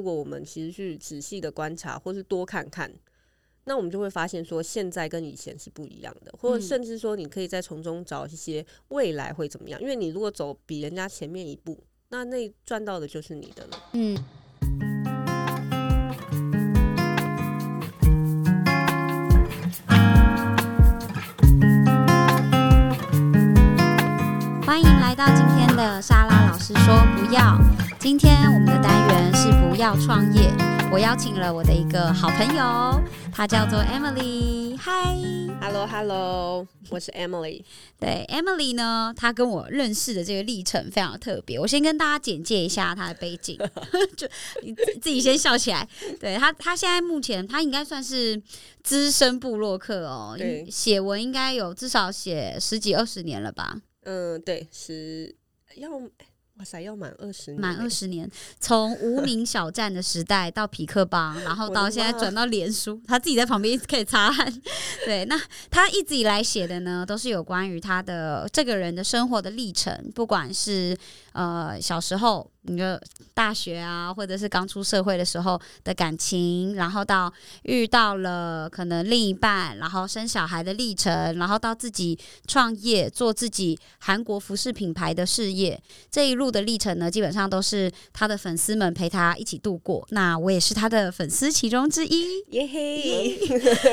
如果我们其实去仔细的观察，或是多看看，那我们就会发现说，现在跟以前是不一样的，或者甚至说，你可以再从中找一些未来会怎么样。因为你如果走比人家前面一步，那那赚到的就是你的了。嗯。欢迎来到今天的莎拉老师说不要。今天我们的单元是不要创业。我邀请了我的一个好朋友，她叫做 Emily。Hi，Hello Hello，我是 Emily。对，Emily 呢，她跟我认识的这个历程非常特别。我先跟大家简介一下她的背景，就你自己先笑起来。对她，她现在目前她应该算是资深部落客哦，写文应该有至少写十几二十年了吧。嗯，对，十要哇塞，要满二十年，满二十年，从无名小站的时代到匹克邦，然后到现在转到脸书，他自己在旁边一直可以擦汗。对，那他一直以来写的呢，都是有关于他的这个人的生活的历程，不管是呃小时候。你就大学啊，或者是刚出社会的时候的感情，然后到遇到了可能另一半，然后生小孩的历程，然后到自己创业做自己韩国服饰品牌的事业，这一路的历程呢，基本上都是他的粉丝们陪他一起度过。那我也是他的粉丝其中之一，耶嘿！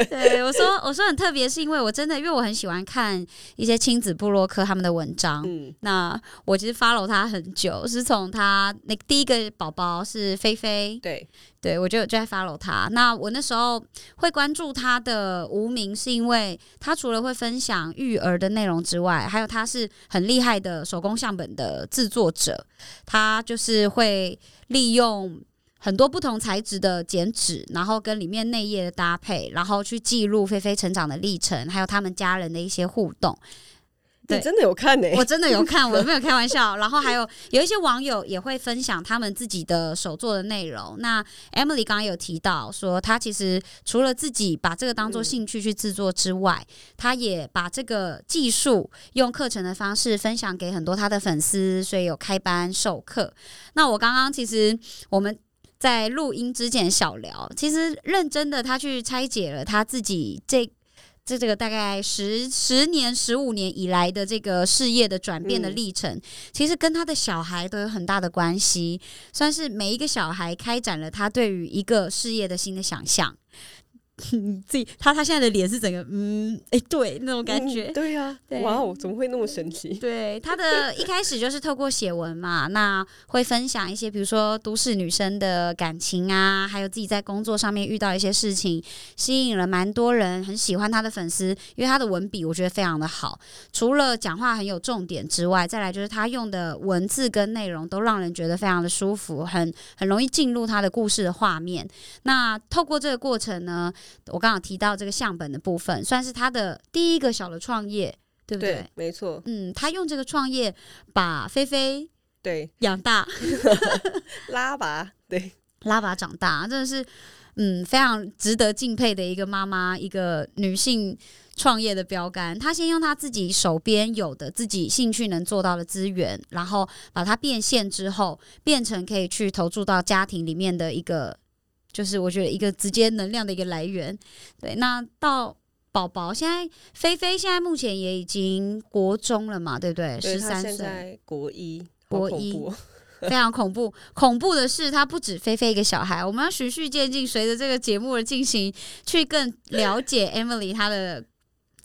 对我说，我说很特别，是因为我真的，因为我很喜欢看一些亲子部落客他们的文章。嗯，那我其实 follow 他很久，是从他。啊，那第一个宝宝是菲菲，对对，我就就在 follow 他。那我那时候会关注他的无名，是因为他除了会分享育儿的内容之外，还有他是很厉害的手工相本的制作者。他就是会利用很多不同材质的剪纸，然后跟里面内页的搭配，然后去记录菲菲成长的历程，还有他们家人的一些互动。你真的有看呢？我真的有看，我没有开玩笑。然后还有有一些网友也会分享他们自己的手作的内容。那 Emily 刚刚有提到说，她其实除了自己把这个当做兴趣去制作之外，她也把这个技术用课程的方式分享给很多她的粉丝，所以有开班授课。那我刚刚其实我们在录音之前小聊，其实认真的他去拆解了他自己这。这这个大概十十年、十五年以来的这个事业的转变的历程，其实跟他的小孩都有很大的关系，算是每一个小孩开展了他对于一个事业的新的想象。你自己，他他现在的脸是整个嗯，哎，对，那种感觉，对呀，哇哦，怎么会那么神奇？对，他的一开始就是透过写文嘛，那会分享一些，比如说都市女生的感情啊，还有自己在工作上面遇到一些事情，吸引了蛮多人很喜欢他的粉丝，因为他的文笔我觉得非常的好，除了讲话很有重点之外，再来就是他用的文字跟内容都让人觉得非常的舒服，很很容易进入他的故事的画面。那透过这个过程呢？我刚好提到这个相本的部分，算是他的第一个小的创业，对不对？没错。嗯，他用这个创业把菲菲对养大，拉拔对拉拔长大，真的是嗯非常值得敬佩的一个妈妈，一个女性创业的标杆。她先用她自己手边有的自己兴趣能做到的资源，然后把它变现之后，变成可以去投注到家庭里面的一个。就是我觉得一个直接能量的一个来源，对。那到宝宝现在，菲菲现在目前也已经国中了嘛，对不对？十三岁，国一，国一，非常恐怖。恐怖的是，他不止菲菲一个小孩，我们要循序渐进，随着这个节目的进行，去更了解 Emily 她的。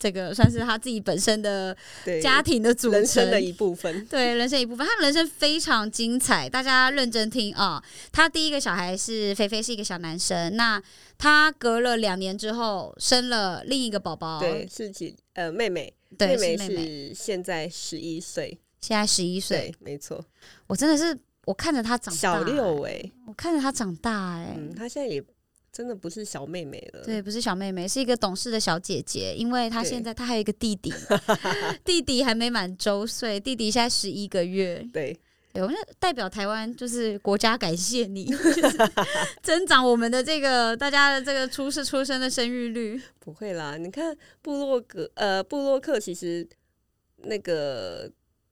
这个算是他自己本身的家庭的组成的一部分，对人生一部分。他人生非常精彩，大家认真听啊！他第一个小孩是菲菲，是一个小男生。那他隔了两年之后生了另一个宝宝，对，是几呃妹妹，妹妹是现在十一岁，现在十一岁，没错。我真的是我看着他长大，小六哎，我看着他长大哎，嗯，他现在也。真的不是小妹妹了，对，不是小妹妹，是一个懂事的小姐姐。因为她现在她还有一个弟弟，弟弟还没满周岁，弟弟现在十一个月。对，对，我们代表台湾就是国家感谢你，增长我们的这个大家的这个出世出生的生育率。不会啦，你看布洛格呃布洛克其实那个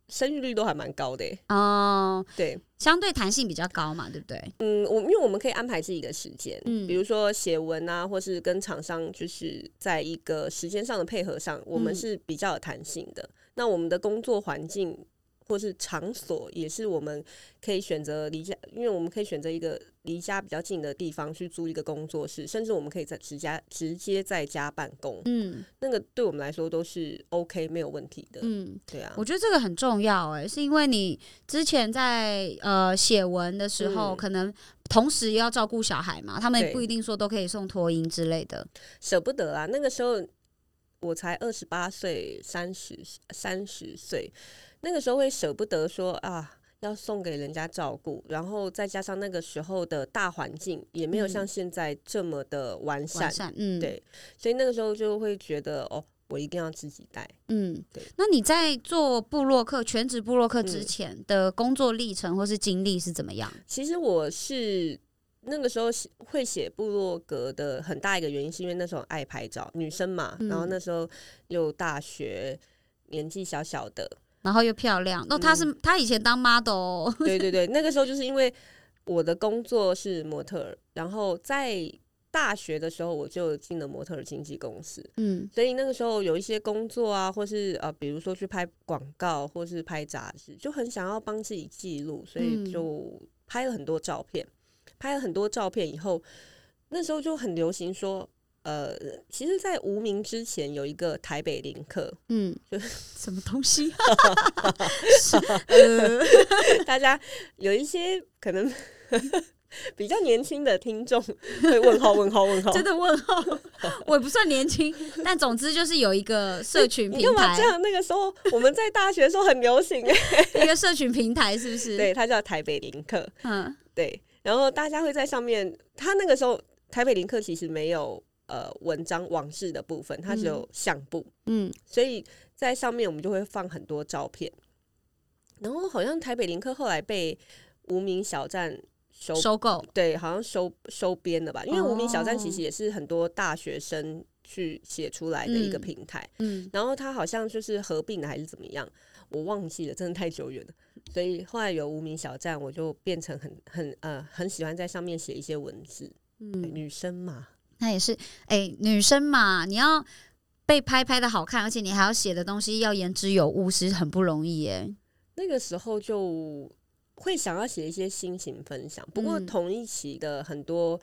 生育率都还蛮高的哦。对。相对弹性比较高嘛，对不对？嗯，我因为我们可以安排自己的时间，嗯比如说写文啊，或是跟厂商就是在一个时间上的配合上，我们嗯是比较有弹性的。那我们的工作环境或是场所也是我们可以选择离家，因为我们可以选择一个离家比较近的地方去租一个工作室，甚至我们可以在直家直接在家办公，嗯那个对我们来说都是 OK 没有问题的。嗯，对啊，我觉得这个很重要哎、是因为你之前在呃写文的时候，嗯可能同时也要照顾小孩嘛，他们也不一定说都可以送托婴之类的。舍不得啊。那个时候我才二十八岁，三十三十岁，那个时候会舍不得说啊。要送给人家照顾，然后再加上那个时候的大环境也没有嗯。像现在这么的完善，完善，嗯，对，所以那个时候就会觉得哦，我一定要自己带。嗯。对，那你在做布洛克全职布洛克之嗯。前的工作历程或是经历是怎么样？其实我是那个时候写会写部落格的很大一个原因，是因为那时候爱拍照，女生嘛，然后嗯。那时候又大学，年纪小小的，然后又漂亮，那、他是、嗯。他以前当 model，哦。对对对，那个时候就是因为我的工作是模特儿，然后在大学的时候我就进了模特儿经纪公司，嗯。所以那个时候有一些工作啊，或是呃，比如说去拍广告或是拍杂志，就很想要帮自己记录，所以嗯就拍了很多照片。拍了很多照片以后，那时候就很流行说，呃，其实，在无名之前有一个台北林克，嗯 就，什么东西？大家有一些可能比较年轻的听众会问号问号问号，真的问号，我也不算年轻，但总之就是有一个社群你平台干嘛这，样？那个时候我们在大学的时候很流行哎，一个社群平台是不是？，对，它叫台北林克。嗯对，然后大家会在上面，他那个时候台北林克其实没有呃文章往事的部分，它只有相簿，嗯所以在上面我们就会放很多照片。然后好像台北林克后来被无名小站收，收购，对，好像收收编了吧？因为无名小站其哦实也是很多大学生去写出来的一个嗯平台，嗯然后它好像就是合并的还是怎么样，我忘记了，真的太久远了。所以后来有无名小站，我就变成很很呃很喜欢在上面写一些文字。嗯，女生嘛，那也是，哎、女生嘛，你要被拍拍的好看，而且你还要写的东西要言之有物，是很不容易耶。那个时候就会想要写一些心情分享。不过嗯同一期的很多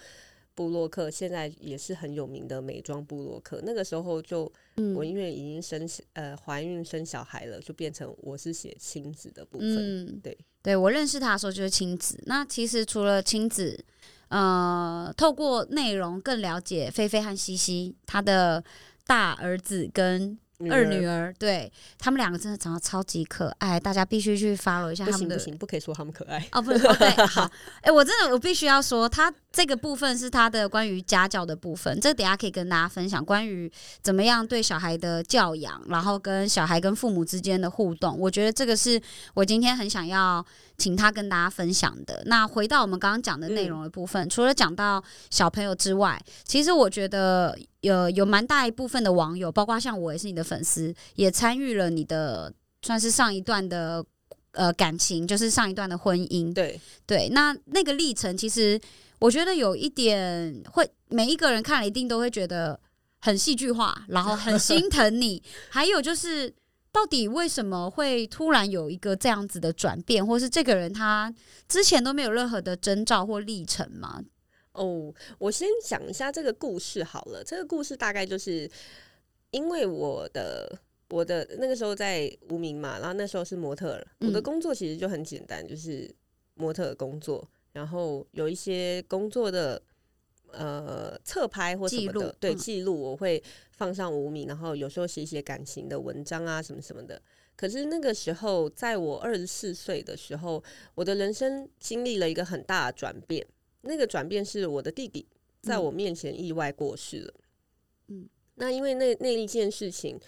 布洛克现在也是很有名的美妆布洛克，那个时候就嗯我因为已经生呃怀孕生小孩了，就变成我是写亲子的部分。嗯，对，对我认识他的时候就是亲子。那其实除了亲子，呃，透过内容更了解菲菲和西西他的大儿子跟二女儿儿，对他们两个真的长得超级可爱，大家必须去 follow 一下他们的。不行不行，不可以说他们可爱。哦，不能，哦，对，好，哎、我真的我必须要说，他这个部分是他的关于家教的部分，这等下可以跟大家分享关于怎么样对小孩的教养，然后跟小孩跟父母之间的互动，我觉得这个是我今天很想要请他跟大家分享的。那回到我们刚刚讲的内容的部分，除了讲到小朋友之外，其实我觉得有有蛮大一部分的网友，包括像我也是你的粉丝，也参与了你的算是上一段的。呃，感情就是上一段的婚姻，对，对，那那个历程，其实我觉得有一点会，每一个人看了一定都会觉得很戏剧化，然后很心疼你。还有就是，到底为什么会突然有一个这样子的转变，或是这个人他之前都没有任何的征兆或历程吗？哦，我先讲一下这个故事好了。这个故事大概就是因为我的我的那个时候在无名嘛，然后那时候是模特儿，我的嗯工作其实就很简单，就是模特儿工作，然后有一些工作的呃侧拍或什记录么的，对嗯记录我会放上无名，然后有时候写一些感情的文章啊什么什么的。可是那个时候，在我二十四岁的时候，我的人生经历了一个很大的转变。那个转变是我的弟弟在嗯我面前意外过世了。嗯，那因为那那一件事情，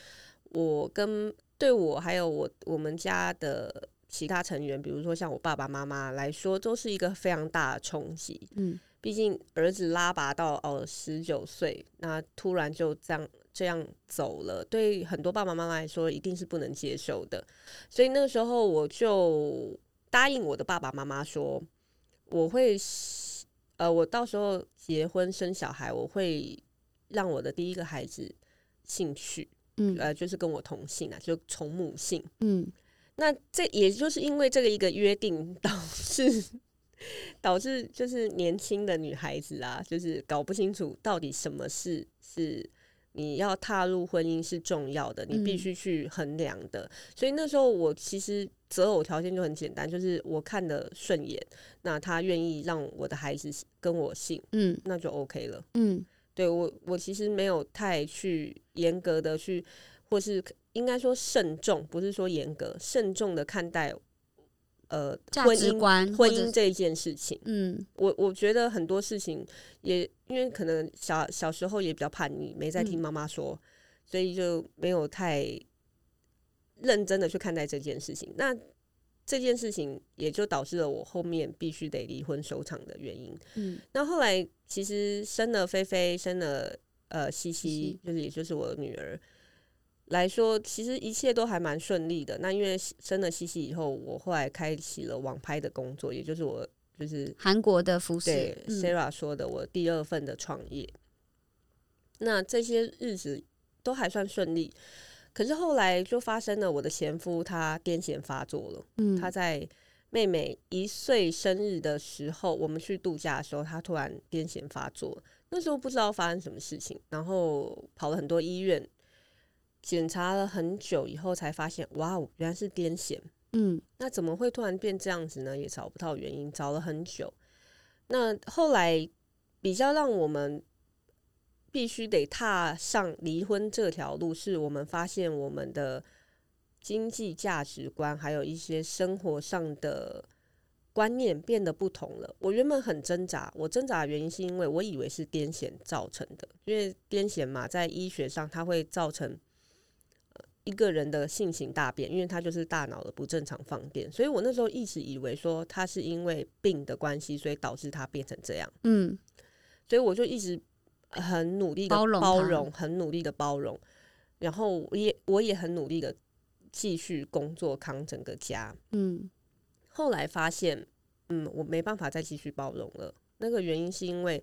我跟对我还有我我们家的其他成员，比如说像我爸爸妈妈来说，都是一个非常大的冲击。嗯毕竟儿子拉拔到哦十九岁，那突然就这样这样走了，对很多爸爸妈妈来说一定是不能接受的。所以那个时候我就答应我的爸爸妈妈说，我会呃，我到时候结婚生小孩，我会让我的第一个孩子姓许，嗯呃，就是跟我同姓啊，就从母姓。嗯那这也就是因为这个一个约定，导致导致就是年轻的女孩子啊，就是搞不清楚到底什么事是你要踏入婚姻是重要的，你必嗯须去衡量的。所以那时候我其实择偶条件就很简单，就是我看的顺眼，那他愿意让我的孩子跟我姓，嗯那就 OK 了。嗯对我，我其实没有太去严格的去，或是应该说慎重，不是说严格，慎重的看待，呃，价婚姻婚姻这一件事情。嗯我我觉得很多事情也因为可能小小时候也比较叛逆，没在听嗯妈妈说，所以就没有太认真的去看待这件事情。那这件事情也就导致了我后面必须得离婚收场的原因。嗯那后来其实生了菲菲，生了呃西西西，就是也就是我的女儿来说，其实一切都还蛮顺利的。那因为生了西西以后，我后来开启了网拍的工作，也就是我就是韩国的服饰对，嗯 Sarah 说的我第二份的创业。那这些日子都还算顺利，可是后来就发生了我的前夫他癫痫发作了。嗯他在妹妹一岁生日的时候，我们去度假的时候，他突然癫痫发作。那时候不知道发生什么事情，然后跑了很多医院，检查了很久以后才发现，哇哦，原来是癫痫。嗯那怎么会突然变这样子呢？也找不到原因，找了很久。那后来比较让我们必须得踏上离婚这条路，是我们发现我们的经济价值观，还有一些生活上的观念变得不同了。我原本很挣扎，我挣扎的原因是因为我以为是癫痫造成的，因为癫痫嘛，在医学上它会造成。呃一个人的性情大变，因为他就是大脑的不正常放电，所以我那时候一直以为说他是因为病的关系，所以导致他变成这样，嗯所以我就一直很努力的包容包容，很努力的包容，然后我也我也很努力的继续工作扛整个家。嗯后来发现，嗯，我没办法再继续包容了。那个原因是因为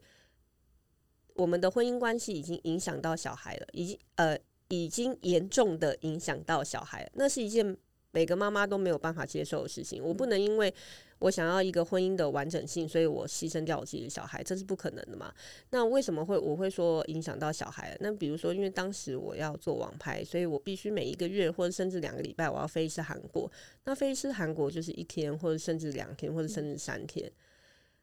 我们的婚姻关系已经影响到小孩了，已经呃已经严重的影响到小孩了。那是一件每个妈妈都没有办法接受的事情。我不能因为我想要一个婚姻的完整性，所以我牺牲掉我自己的小孩，这是不可能的嘛。那为什么会我会说影响到小孩？那比如说，因为当时我要做网拍，所以我必须每一个月或者甚至两个礼拜我要飞一次韩国。那飞一次韩国就是一天，或者甚至两天，或者甚至三天。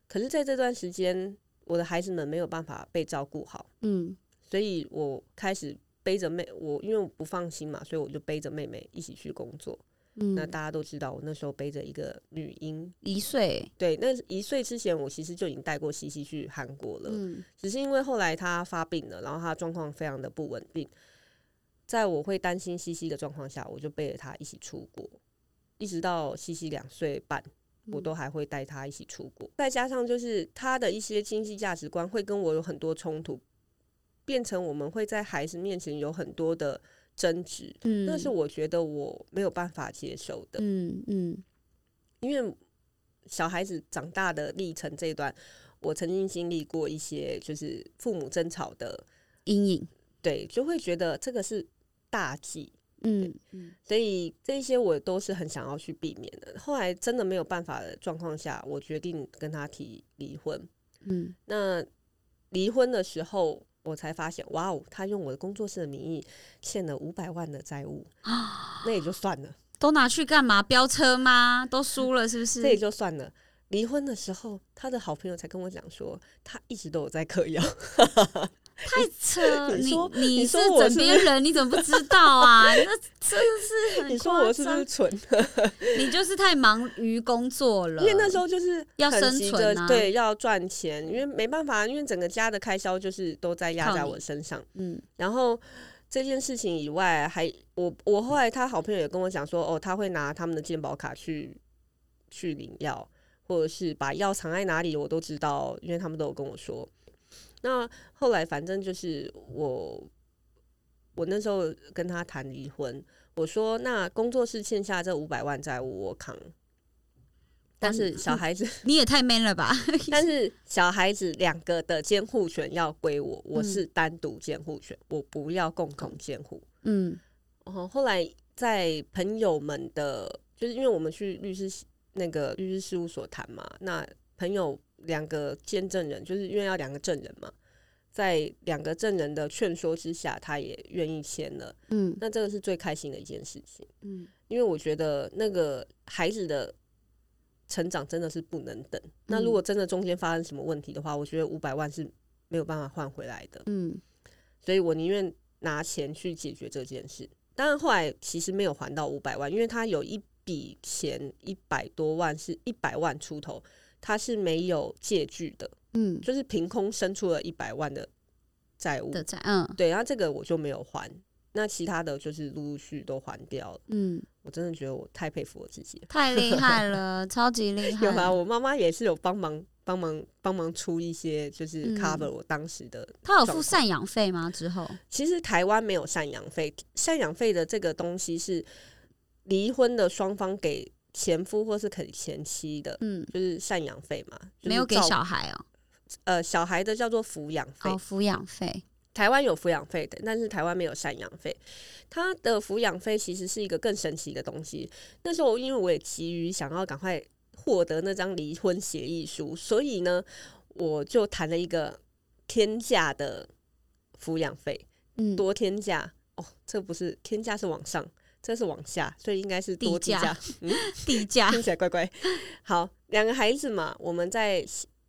可是，在这段时间，我的孩子们没有办法被照顾好，嗯所以我开始背着妹，我因为我不放心嘛，所以我就背着妹妹一起去工作。嗯，那大家都知道，我那时候背着一个女婴，一岁，对，那一岁之前，我其实就已经带过西西去韩国了。嗯只是因为后来她发病了，然后她状况非常的不稳定，在我会担心西西的状况下，我就背着她一起出国，一直到西西两岁半，我都还会带她一起出国。再加上就是她的一些经济价值观会跟我有很多冲突，变成我们会在孩子面前有很多的争执，嗯，那是我觉得我没有办法接受的。嗯嗯因为小孩子长大的历程这一段，我曾经经历过一些就是父母争吵的，阴影，对，就会觉得这个是大忌，嗯嗯所以这些我都是很想要去避免的。后来真的没有办法的状况下，我决定跟他提离婚。嗯那离婚的时候，我才发现，哇哦，他用我的工作室的名义欠了五百万的债务啊，那也就算了。都拿去干嘛？飙车吗？都输了是不是？这也就算了。离婚的时候，他的好朋友才跟我讲说，他一直都有在嗑药。太扯！你你说你你是枕边人，你怎么不知道啊？那真的是很你说我是不是，蠢？你就是太忙于工作了。因为那时候就是要生存啊对，要赚钱，因为没办法，因为整个家的开销就是都在压在我身上。嗯然后这件事情以外，还我我后来他好朋友也跟我讲说，哦，他会拿他们的健保卡去去领药，或者是把药藏在哪里，我都知道，因为他们都有跟我说。那后来反正就是我，我那时候跟他谈离婚，我说那工作室欠下这五百万债务我扛，但是小孩子，你也太 man 了吧？但是小孩子两个的监护权要归我，我嗯是单独监护权，我不要共同监护。嗯哦，后来在朋友们的，就是因为我们去律师那个律师事务所谈嘛，那朋友两个见证人，就是因为要两个证人嘛，在两个证人的劝说之下，他也愿意签了。嗯那这个是最开心的一件事情，嗯因为我觉得那个孩子的成长真的是不能等。那如果真的中间发生什么问题的话，我觉得五百万是没有办法换回来的。嗯所以我宁愿拿钱去解决这件事。当然后来其实没有还到五百万，因为他有一笔钱一百多万是一百万出头，他是没有借据的，嗯就是凭空生出了一百万的债务。的债，嗯对，然后这个我就没有还，那其他的就是陆陆续续都还掉了。嗯，我真的觉得我太佩服我自己了。太厉害了，超级厉害。有啊，我妈妈也是有帮忙帮忙帮忙出一些，就是嗯 cover 我当时的他有付赡养费吗？之后，其实台湾没有赡养费，赡养费的这个东西是离婚的双方给前夫或是肯前妻的，嗯，就是赡养费嘛，就是没有给小孩哦，呃小孩的叫做抚养费，哦，抚养费，台湾有抚养费的，但是台湾没有赡养费。他的抚养费其实是一个更神奇的东西。那时候因为我也急于想要赶快获得那张离婚协议书，所以呢，我就谈了一个天价的抚养费。嗯，多天价哦，这不是天价是往上，这是往下，所以应该是多地价价，嗯，地价，听起来怪怪。好，两个孩子嘛，我们在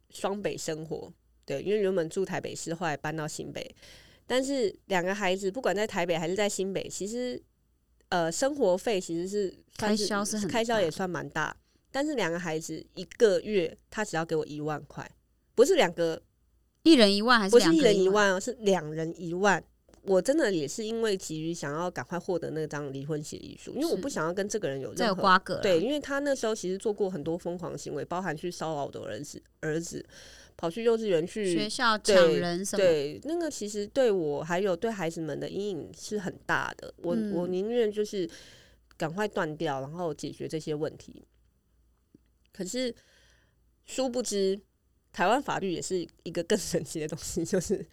双北生活，对，因为原本住台北市，后来搬到新北，但是两个孩子不管在台北还是在新北，其实呃生活费其实是算开销是很开销也算蛮大，但是两个孩子一个月他只要给我一万块，不是两个一人一万还是不是一？人一万哦，是两人一万。我真的也是因为急于想要赶快获得那张离婚协议书，因为我不想要跟这个人有任何瓜葛，对，因为他那时候其实做过很多疯狂行为，包含去骚扰我的儿子，儿子跑去幼稚园去学去，校抢人什么，对，那个其实对我还有对孩子们的阴影是很大的。我、我嗯宁愿就是赶快断掉，然后解决这些问题。可是殊不知，台湾法律也是一个更 神奇的东西，就是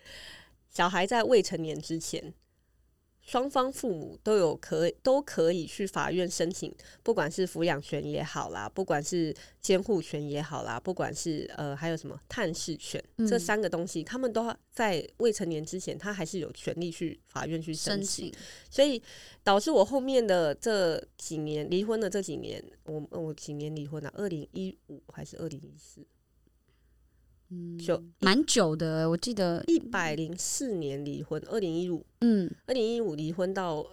小孩在未成年之前，双方父母都有可都可以去法院申请，不管是抚养权也好啦，不管是监护权也好啦，不管是呃还有什么探视权、这嗯三个东西，他们都在未成年之前，他还是有权利去法院去申申请。所以导致我后面的这几年离婚的这几年，我我几年离婚啊？二零一五还是二零一四？嗯，就蛮久的，我记得，一百零四年离婚，二零一五，嗯二零一五离婚到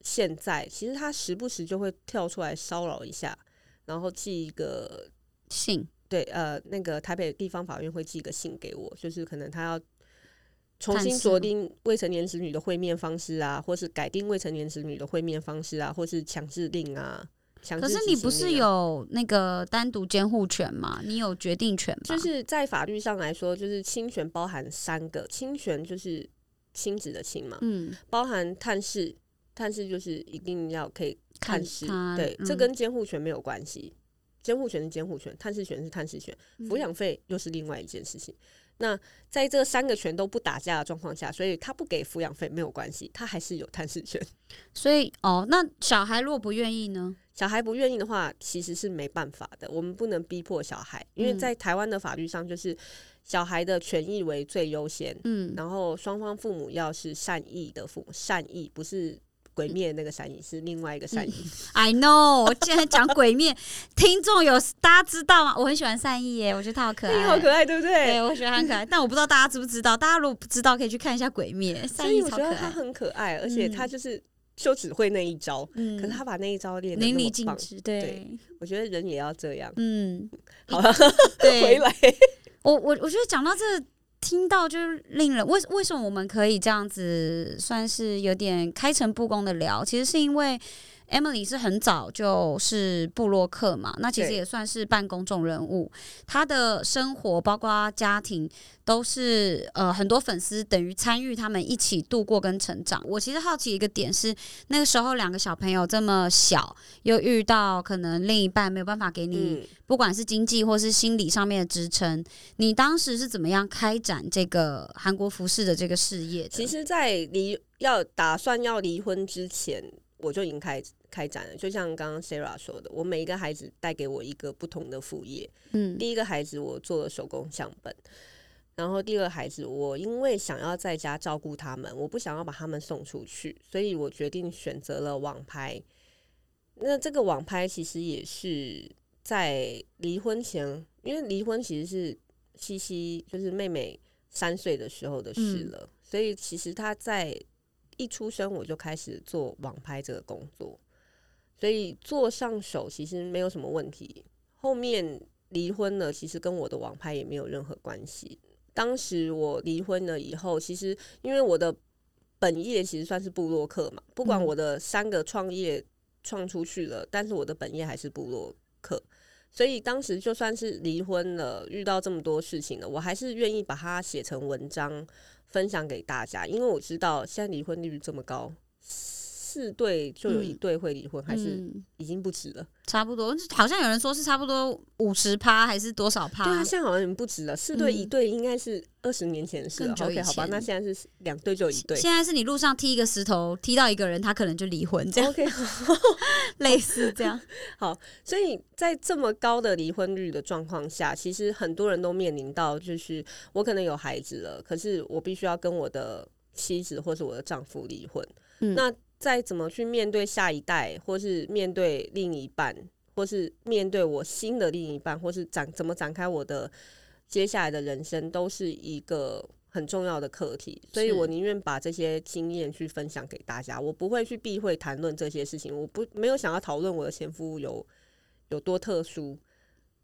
现在，其实他时不时就会跳出来骚扰一下，然后寄一个信，对呃那个台北地方法院会寄一个信给我，就是可能他要。重新探视吗酌定未成年子女的会面方式啊，或是改定未成年子女的会面方式啊，或是强制令啊。可是你不是有那个单独监护权吗？你有决定权吗？就是在法律上来说，就是侵权包含三个，侵权就是亲子的亲嘛，嗯，包含探视，探视就是一定要可以探视，他对，这嗯跟监护权没有关系，监护权是监护权，探视权是探视权，嗯抚养费又是另外一件事情。那在这三个权都不打架的状况下，所以他不给抚养费没有关系，他还是有探视权。所以哦，那小孩如果不愿意呢？小孩不愿意的话，其实是没办法的。我们不能逼迫小孩，因为嗯在台湾的法律上，就是小孩的权益为最优先。嗯，然后双方父母要是善意的父母，善意不是鬼灭那个善意，是另外一个善意。I know，我竟然讲鬼灭，听众有大家知道吗？我很喜欢善意耶，我觉得他好可爱，好可爱，对不对？对，我觉得他很可爱，但我不知道大家知不知道。大家如果不知道，可以去看一下《鬼灭》，所善意以我觉得他超可爱。很可爱，而且嗯他就是就只会那一招，嗯可是他把那一招练得淋。漓尽致，对对，我觉得人也要这样。嗯，好了，对，回来，我我我觉得讲到这，听到就是令人为为什么我们可以这样子算是有点开诚布公的聊，其实是因为。Emily 是很早就是布洛克嘛，那其实也算是半公众人物。她的生活包括家庭都是呃很多粉丝等于参与他们一起度过跟成长。我其实好奇一个点是，那个时候两个小朋友这么小，又遇到可能另一半没有办法给你，嗯，不管是经济或是心理上面的支撑，你当时是怎么样开展这个韩国服饰的这个事业的？其实，在离要打算要离婚之前，我就已经开开展了。就像刚刚 Sarah 说的，我每一个孩子带给我一个不同的副业。嗯第一个孩子我做了手工相本，然后第二个孩子我因为想要在家照顾他们，我不想要把他们送出去，所以我决定选择了网拍。那这个网拍其实也是在离婚前，因为离婚其实是西西就是妹妹三岁的时候的事嗯了，所以其实她在一出生我就开始做网拍这个工作，所以做上手其实没有什么问题。后面离婚了，其实跟我的网拍也没有任何关系。当时我离婚了以后，其实因为我的本业其实算是部落客嘛，不管嗯我的三个创业创出去了，但是我的本业还是部落客，所以当时就算是离婚了，遇到这么多事情了，我还是愿意把它写成文章分享给大家，因为我知道现在离婚率这么高，四对就有一嗯对会离婚，还是嗯已经不止了。差不多，好像有人说是差不多五十趴还是多少趴？对啊，现在好像已经不止了，四对一嗯对应该是二十年前的事了。OK，好吧，那现在是两对就一对。现在是你路上踢一个石头，踢到一个人，他可能就离婚，这样 OK，类似这样。好所以在这么高的离婚率的状况下，其实很多人都面临到，就是我可能有孩子了，可是我必须要跟我的妻子或是我的丈夫离婚。嗯那再怎么去面对下一代，或是面对另一半，或是面对我新的另一半，或是展怎么展开我的接下来的人生，都是一个很重要的课题。所以我宁愿把这些经验去分享给大家，我不会去避讳谈论这些事情。我不没有想要讨论我的前夫有有多特殊，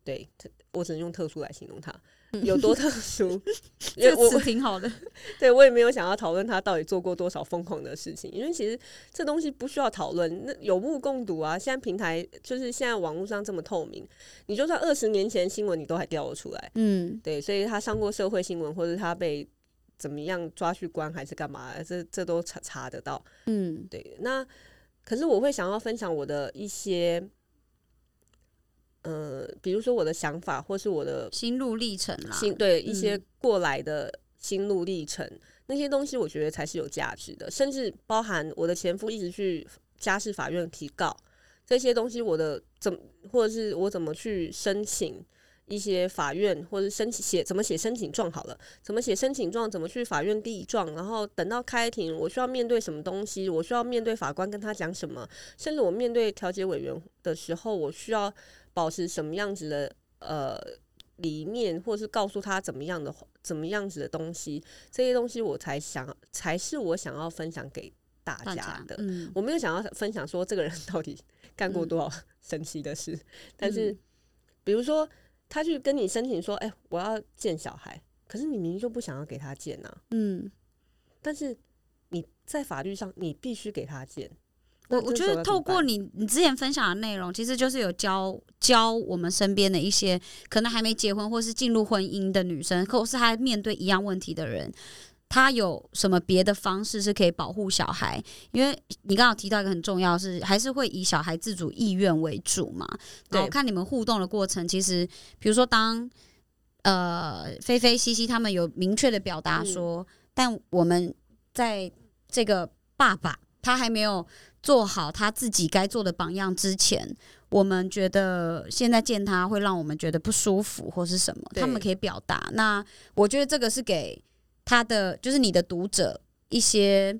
对我只能用特殊来形容他 有多特殊。因为我这个词挺好的。对我也没有想要讨论他到底做过多少疯狂的事情，因为其实这东西不需要讨论，那有目共睹啊。现在平台就是现在网络上这么透明，你就算二十年前新闻你都还调得出来，嗯，对，所以他上过社会新闻，或者他被怎么样抓去关还是干嘛，这这都查查得到。嗯，对，那可是我会想要分享我的一些，呃，比如说我的想法，或是我的心路历程啦。心对一些嗯过来的心路历程，那些东西我觉得才是有价值的，甚至包含我的前夫一直去家事法院提告这些东西，我的怎么或者是我怎么去申请一些法院或者申请写怎么写申请状好了，怎么写申请状，怎么去法院递状，然后等到开庭，我需要面对什么东西，我需要面对法官跟他讲什么，甚至我面对调解委员的时候，我需要保持什么样子的呃理念，或是告诉他怎么样的怎么样子的东西，这些东西我才想才是我想要分享给大大家的。家嗯，我没有想要分享说这个人到底干过嗯。多少神奇的事，但是嗯比如说他去跟你申请说，哎、我要见小孩，可是你明明就不想要给他见啊，嗯，但是你在法律上你必须给他见。我我觉得透过你你之前分享的内容，其实就是有教教我们身边的一些可能还没结婚或是进入婚姻的女生，或是还面对一样问题的人，她有什么别的方式是可以保护小孩？因为你刚刚提到一个很重要是，还是会以小孩自主意愿为主嘛。然后看你们互动的过程，其实比如说当呃菲菲、西西他们有明确的表达嗯说，但我们在这个爸爸他还没有做好他自己该做的榜样之前，我们觉得现在见他会让我们觉得不舒服或是什么，他们可以表达。那我觉得这个是给他的，就是你的读者一些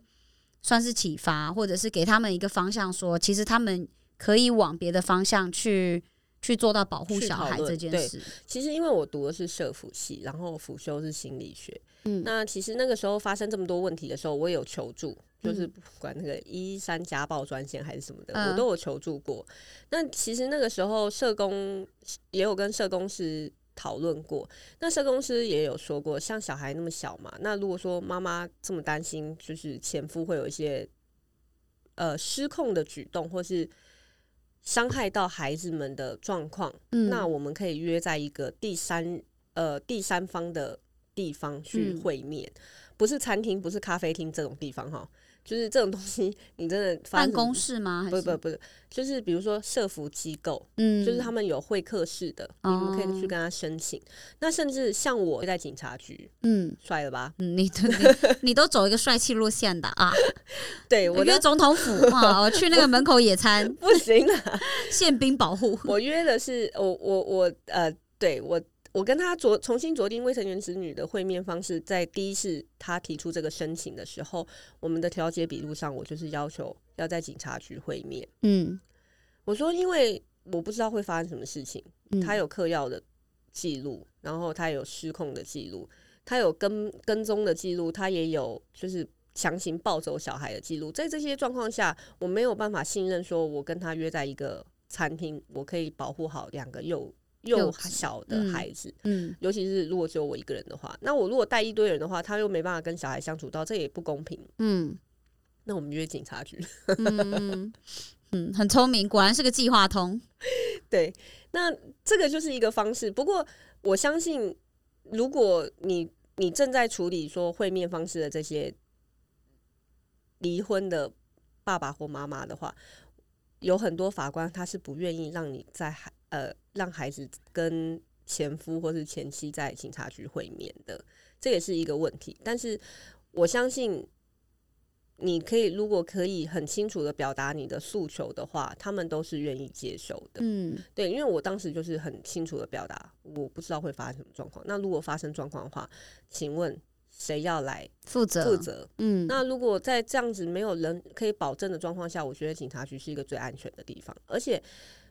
算是启发，或者是给他们一个方向说其实他们可以往别的方向去去做到保护小孩这件事。其实因为我读的是社辅系，然后辅修是心理学，嗯那其实那个时候发生这么多问题的时候，我也有求助，就是管那个一三家暴专线还是什么的，嗯。我都有求助过。那其实那个时候社工也有跟社工师讨论过，那社工师也有说过，像小孩那么小嘛，那如果说妈妈这么担心，就是前夫会有一些呃失控的举动，或是伤害到孩子们的状况，嗯。那我们可以约在一个第三呃第三方的地方去嗯。会面，不是餐厅，不是咖啡厅这种地方哈。就是这种东西，你真的发办公室吗？不不不是，就是比如说社服机构，嗯，就是他们有会客室的，你们可以去跟他申请。那甚至像我在警察局，嗯帅了吧？嗯，你都你 你都走一个帅气路线的啊！对我的约总统府啊，我去那个门口野餐，不行啊，宪兵保护。我约的是我我我呃，对我我跟他昨重新酌定未成年子女的会面方式，在第一次他提出这个申请的时候，我们的调解笔录上，我就是要求要在警察局会面。嗯我说，因为我不知道会发生什么事情，嗯，他有嗑药的记录，然后他有失控的记录，他有跟跟踪的记录，他也有就是强行抱走小孩的记录。在这些状况下，我没有办法信任，说我跟他约在一个餐厅，我可以保护好两个幼幼幼稚小的嗯孩子。嗯尤其是如果只有我一个人的话，那我如果带一堆人的话，他又没办法跟小孩相处到，这也不公平。嗯那我们约警察局。嗯嗯，很聪明，果然是个计划通。对，那这个就是一个方式。不过我相信，如果你你正在处理说会面方式的这些离婚的爸爸或妈妈的话，有很多法官他是不愿意让你在孩呃让孩子跟前夫或是前妻在警察局会面的，这也是一个问题。但是我相信。你可以，如果可以很清楚的表达你的诉求的话，他们都是愿意接受的。嗯对，因为我当时就是很清楚的表达，我不知道会发生什么状况。那如果发生状况的话，请问谁要来负责负责？嗯那如果在这样子没有人可以保证的状况下，我觉得警察局是一个最安全的地方。而且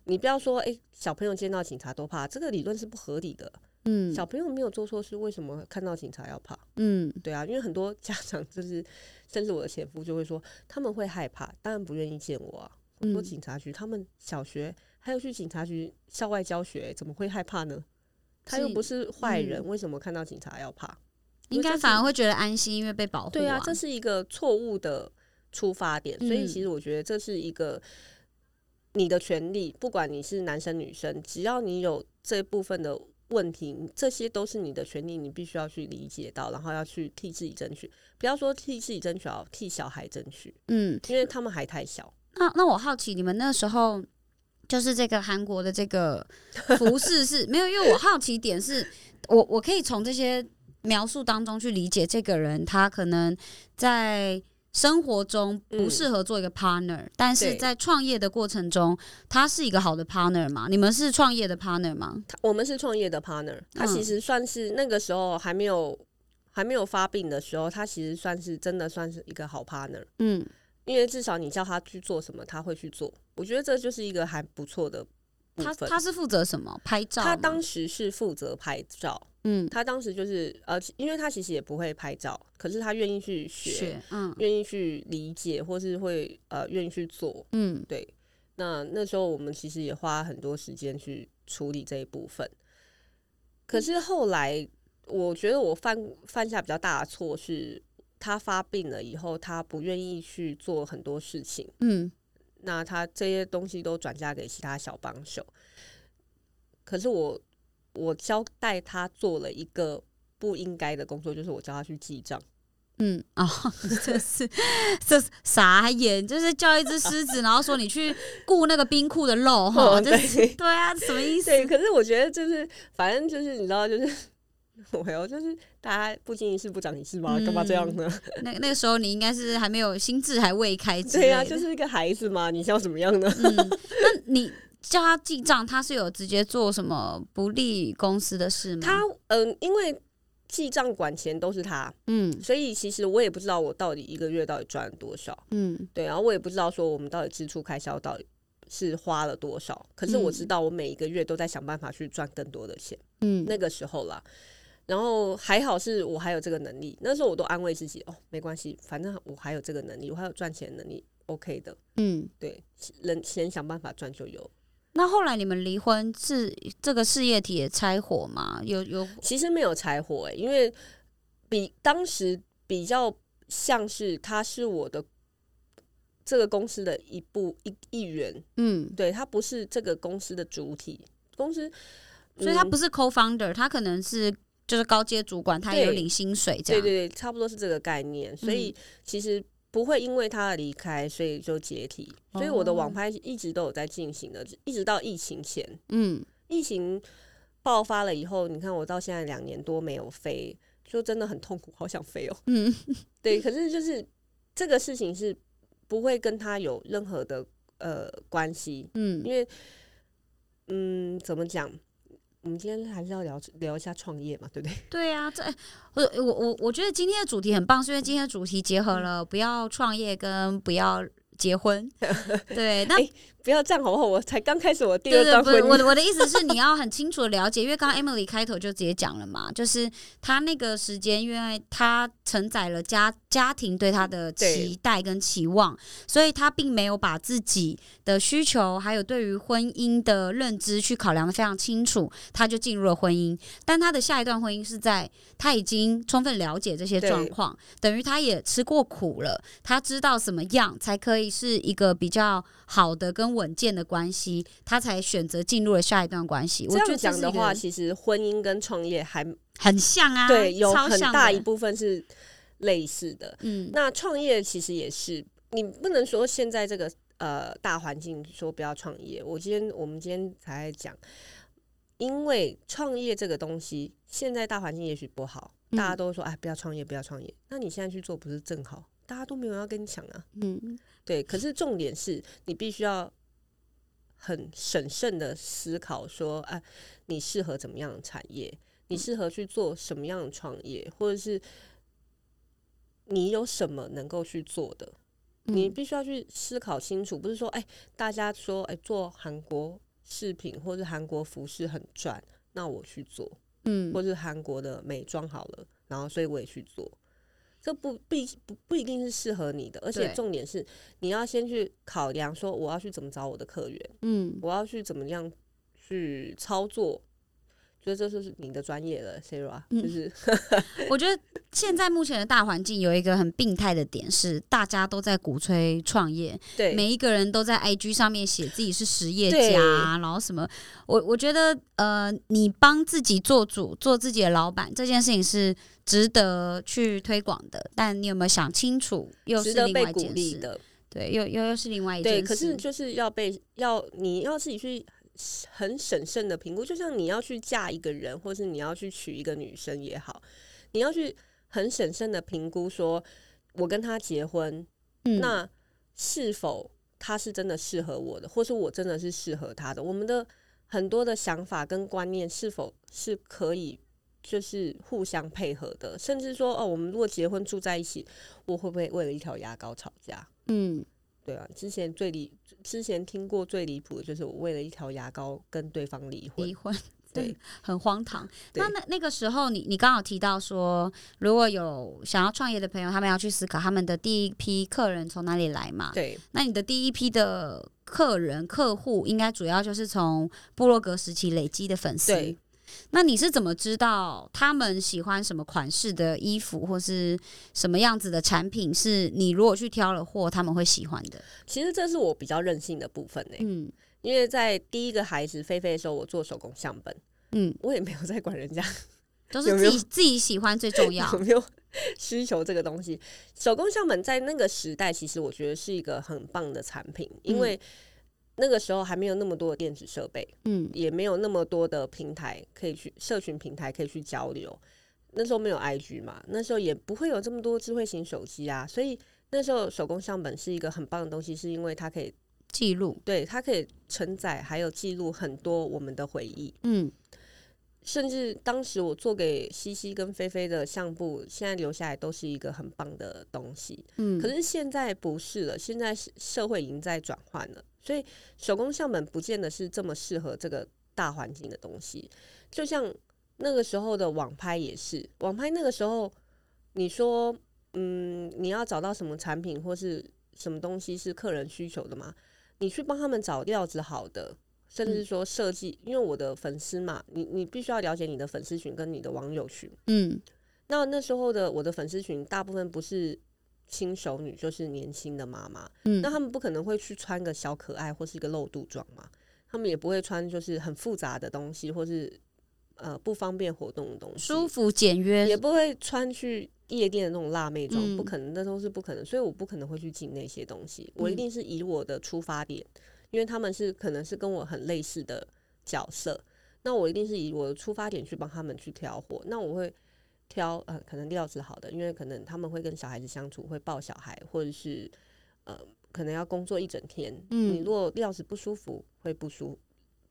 你不要说，诶，小朋友见到警察都怕，这个理论是不合理的。嗯小朋友没有做错事，为什么看到警察要怕？嗯对啊，因为很多家长就是，甚至我的前夫就会说，他们会害怕，当然不愿意见我啊。我说嗯警察局，他们小学还有去警察局校外教学，怎么会害怕呢？他又不是坏人，嗯为什么看到警察要怕？应该反而会觉得安心，因为被保护、啊。对啊，这是一个错误的出发点。所以嗯其实我觉得这是一个你的权利，不管你是男生女生，只要你有这部分的问题，这些都是你的权利，你必须要去理解到，然后要去替自己争取。不要说替自己争取，要替小孩争取，嗯，因为他们还太小。那那我好奇，你们那时候就是这个韩国的这个服饰是 没有？因为我好奇点是，我我可以从这些描述当中去理解这个人，他可能在生活中不适合做一个 partner，、但是在创业的过程中，他是一个好的 partner 嘛？你们是创业的 partner 吗？他我们是创业的 partner，他其嗯实算是那个时候还没有还没有发病的时候，他其实算是真的算是一个好 partner。嗯因为至少你叫他去做什么，他会去做。我觉得这就是一个还不错的部他分。他是负责什么？拍照吗？他当时是负责拍照，嗯他当时就是呃，因为他其实也不会拍照，可是他愿意去学，学嗯愿意去理解，或是会呃愿意去做。嗯对，那那时候我们其实也花很多时间去处理这一部分。可是后来，我觉得我犯犯下比较大的错是，他发病了以后，他不愿意去做很多事情。嗯那他这些东西都转嫁给其他小帮手。可是我我交代他做了一个不应该的工作，就是我叫他去记账。嗯哦，这是这是傻眼，就是叫一只狮子，然后说你去顾那个冰库的肉哈，哦这是对啊，什么意思？对，可是我觉得就是反正就是你知道，就是 我有就是大家不经一事不长一智嘛，干嘛这样呢？那那个时候你应该是还没有心智还未开之对呀、类的就是一个孩子嘛，你想怎么样呢？嗯，那你叫他记账，他是有直接做什么不利公司的事吗？他嗯、因为记账管钱都是他，嗯所以其实我也不知道我到底一个月到底赚了多少。嗯对，然后我也不知道说我们到底支出开销到底是花了多少，可是我知嗯道我每一个月都在想办法去赚更多的钱。嗯那个时候啦，然后还好是我还有这个能力，那时候我都安慰自己哦，没关系，反正我还有这个能力，我还有赚钱能力，OK 的。嗯。对，能先想办法赚就有。那后来你们离婚是这个事业体也拆伙吗？有有其实没有拆伙诶、因为比当时比较像是他是我的这个公司的一部一一员，嗯，对他不是这个公司的主体，公司，嗯所以他不是 co-founder，他可能是就是高阶主管，他也有领薪水这样。对对对，差不多是这个概念，所以嗯其实不会因为他的离开，所以就解体。所以我的哦网拍一直都有在进行的，一直到疫情前，嗯，疫情爆发了以后，你看我到现在两年多没有飞，就真的很痛苦，好想飞哦。嗯，对，可是就是这个事情是不会跟他有任何的呃关系，嗯因为嗯，怎么讲？我们今天还是要聊聊一下创业嘛，对不对？对呀，这我我我我觉得今天的主题很棒，是因为今天的主题结合了不要创业跟不要结婚。对，那哎不要这样好不好？我才刚开始我第二段婚姻，我的我的意思是，你要很清楚的了解，因为刚刚 Emily 开头就直接讲了嘛，就是他那个时间，因为他承载了家家庭对他的期待跟期望，所以他并没有把自己的需求还有对于婚姻的认知去考量的非常清楚，他就进入了婚姻。但他的下一段婚姻是在他已经充分了解这些状况，等于他也吃过苦了，他知道什么样才可以是一个比较好的跟稳健的关系，他才选择进入了下一段关系。我这觉得样讲的话，其实婚姻跟创业还很像啊，对有很大一部分是类似的。嗯那创业其实也是，你不能说现在这个呃大环境说不要创业。我今天我们今天才讲，因为创业这个东西，现在大环境也许不好，嗯大家都说哎不要创业，不要创业。那你现在去做不是正好？大家都没有要跟你抢啊。嗯对，可是重点是你必须要很审慎的思考说，哎、你适合怎么样的产业？你适合去做什么样的创业，或者是你有什么能够去做的？你嗯必须要去思考清楚，不是说，哎、大家说，哎、做韩国饰品或者韩国服饰很赚，那我去做，嗯或是韩国的美妆好了，然后所以我也去做。这不必不不一定是适合你的，而且重点是你要先去考量说我要去怎么找我的客源，嗯。我要去怎么样去操作，觉得这就是你的专业了，Sarah，嗯。就是 我觉得现在目前的大环境有一个很病态的点是，大家都在鼓吹创业，对。每一个人都在 IG 上面写自己是实业家啊，然后什么，我我觉得呃，你帮自己做主，做自己的老板这件事情是值得去推广的，但你有没有想清楚，又值是另外一得被鼓件事，励的。对，又又又是另外一件对，可是就是要被要你要自己去很审慎的评估，就像你要去嫁一个人，或是你要去娶一个女生也好，你要去很审慎的评估，说我跟他结婚，嗯那是否他是真的适合我的，或是我真的是适合他的？我们的很多的想法跟观念是否是可以就是互相配合的？甚至说，哦，我们如果结婚住在一起，我会不会为了一条牙膏吵架？嗯对啊，之前最离之前听过最离谱的就是我为了一条牙膏跟对方离婚离。婚。对，很荒唐。那那那个时候你，你刚好提到说，如果有想要创业的朋友，他们要去思考他们的第一批客人从哪里来嘛？对，那你的第一批的客人客户，应该主要就是从布洛格时期累积的粉丝对。那你是怎么知道他们喜欢什么款式的衣服，或是什么样子的产品？是你如果去挑了货，他们会喜欢的？其实这是我比较任性的部分呢、嗯因为在第一个孩子菲菲的时候，我做手工相本，嗯，我也没有在管人家都是自己自己喜欢最重要 有。没有需求这个东西。手工相本在那个时代，其实我觉得是一个很棒的产品，因为那个时候还没有那么多的电子设备，嗯也没有那么多的平台可以去社群平台可以去交流。那时候没有 IG 嘛，那时候也不会有这么多智慧型手机啊，所以那时候手工相本是一个很棒的东西，是因为它可以记录。对它可以承载还有记录很多我们的回忆。嗯甚至当时我做给西西跟菲菲的相簿，现在留下来都是一个很棒的东西。嗯，可是现在不是了，现在是社会已经在转换了，所以手工相本不见得是这么适合这个大环境的东西。就像那个时候的网拍也是，网拍那个时候你说，嗯，你要找到什么产品或是什么东西是客人需求的吗？你去帮他们找料子好的，甚至说设计，因为我的粉丝嘛，你你必须要了解你的粉丝群跟你的网友群。嗯那那时候的我的粉丝群大部分不是轻熟女，就是年轻的妈妈，嗯。那他们不可能会去穿个小可爱或是一个露肚装嘛，他们也不会穿就是很复杂的东西，或是呃不方便活动的东西，舒服简约。也，不会穿去夜店的那种辣妹装，嗯。不可能，那都是不可能，所以我不可能会去进那些东西，我一嗯定是以我的出发点，因为他们是可能是跟我很类似的角色，那我一定是以我的出发点去帮他们去挑货，那我会挑呃可能料子好的，因为可能他们会跟小孩子相处，会抱小孩，或者是呃可能要工作一整天，嗯你如果料子不舒服，会不舒服。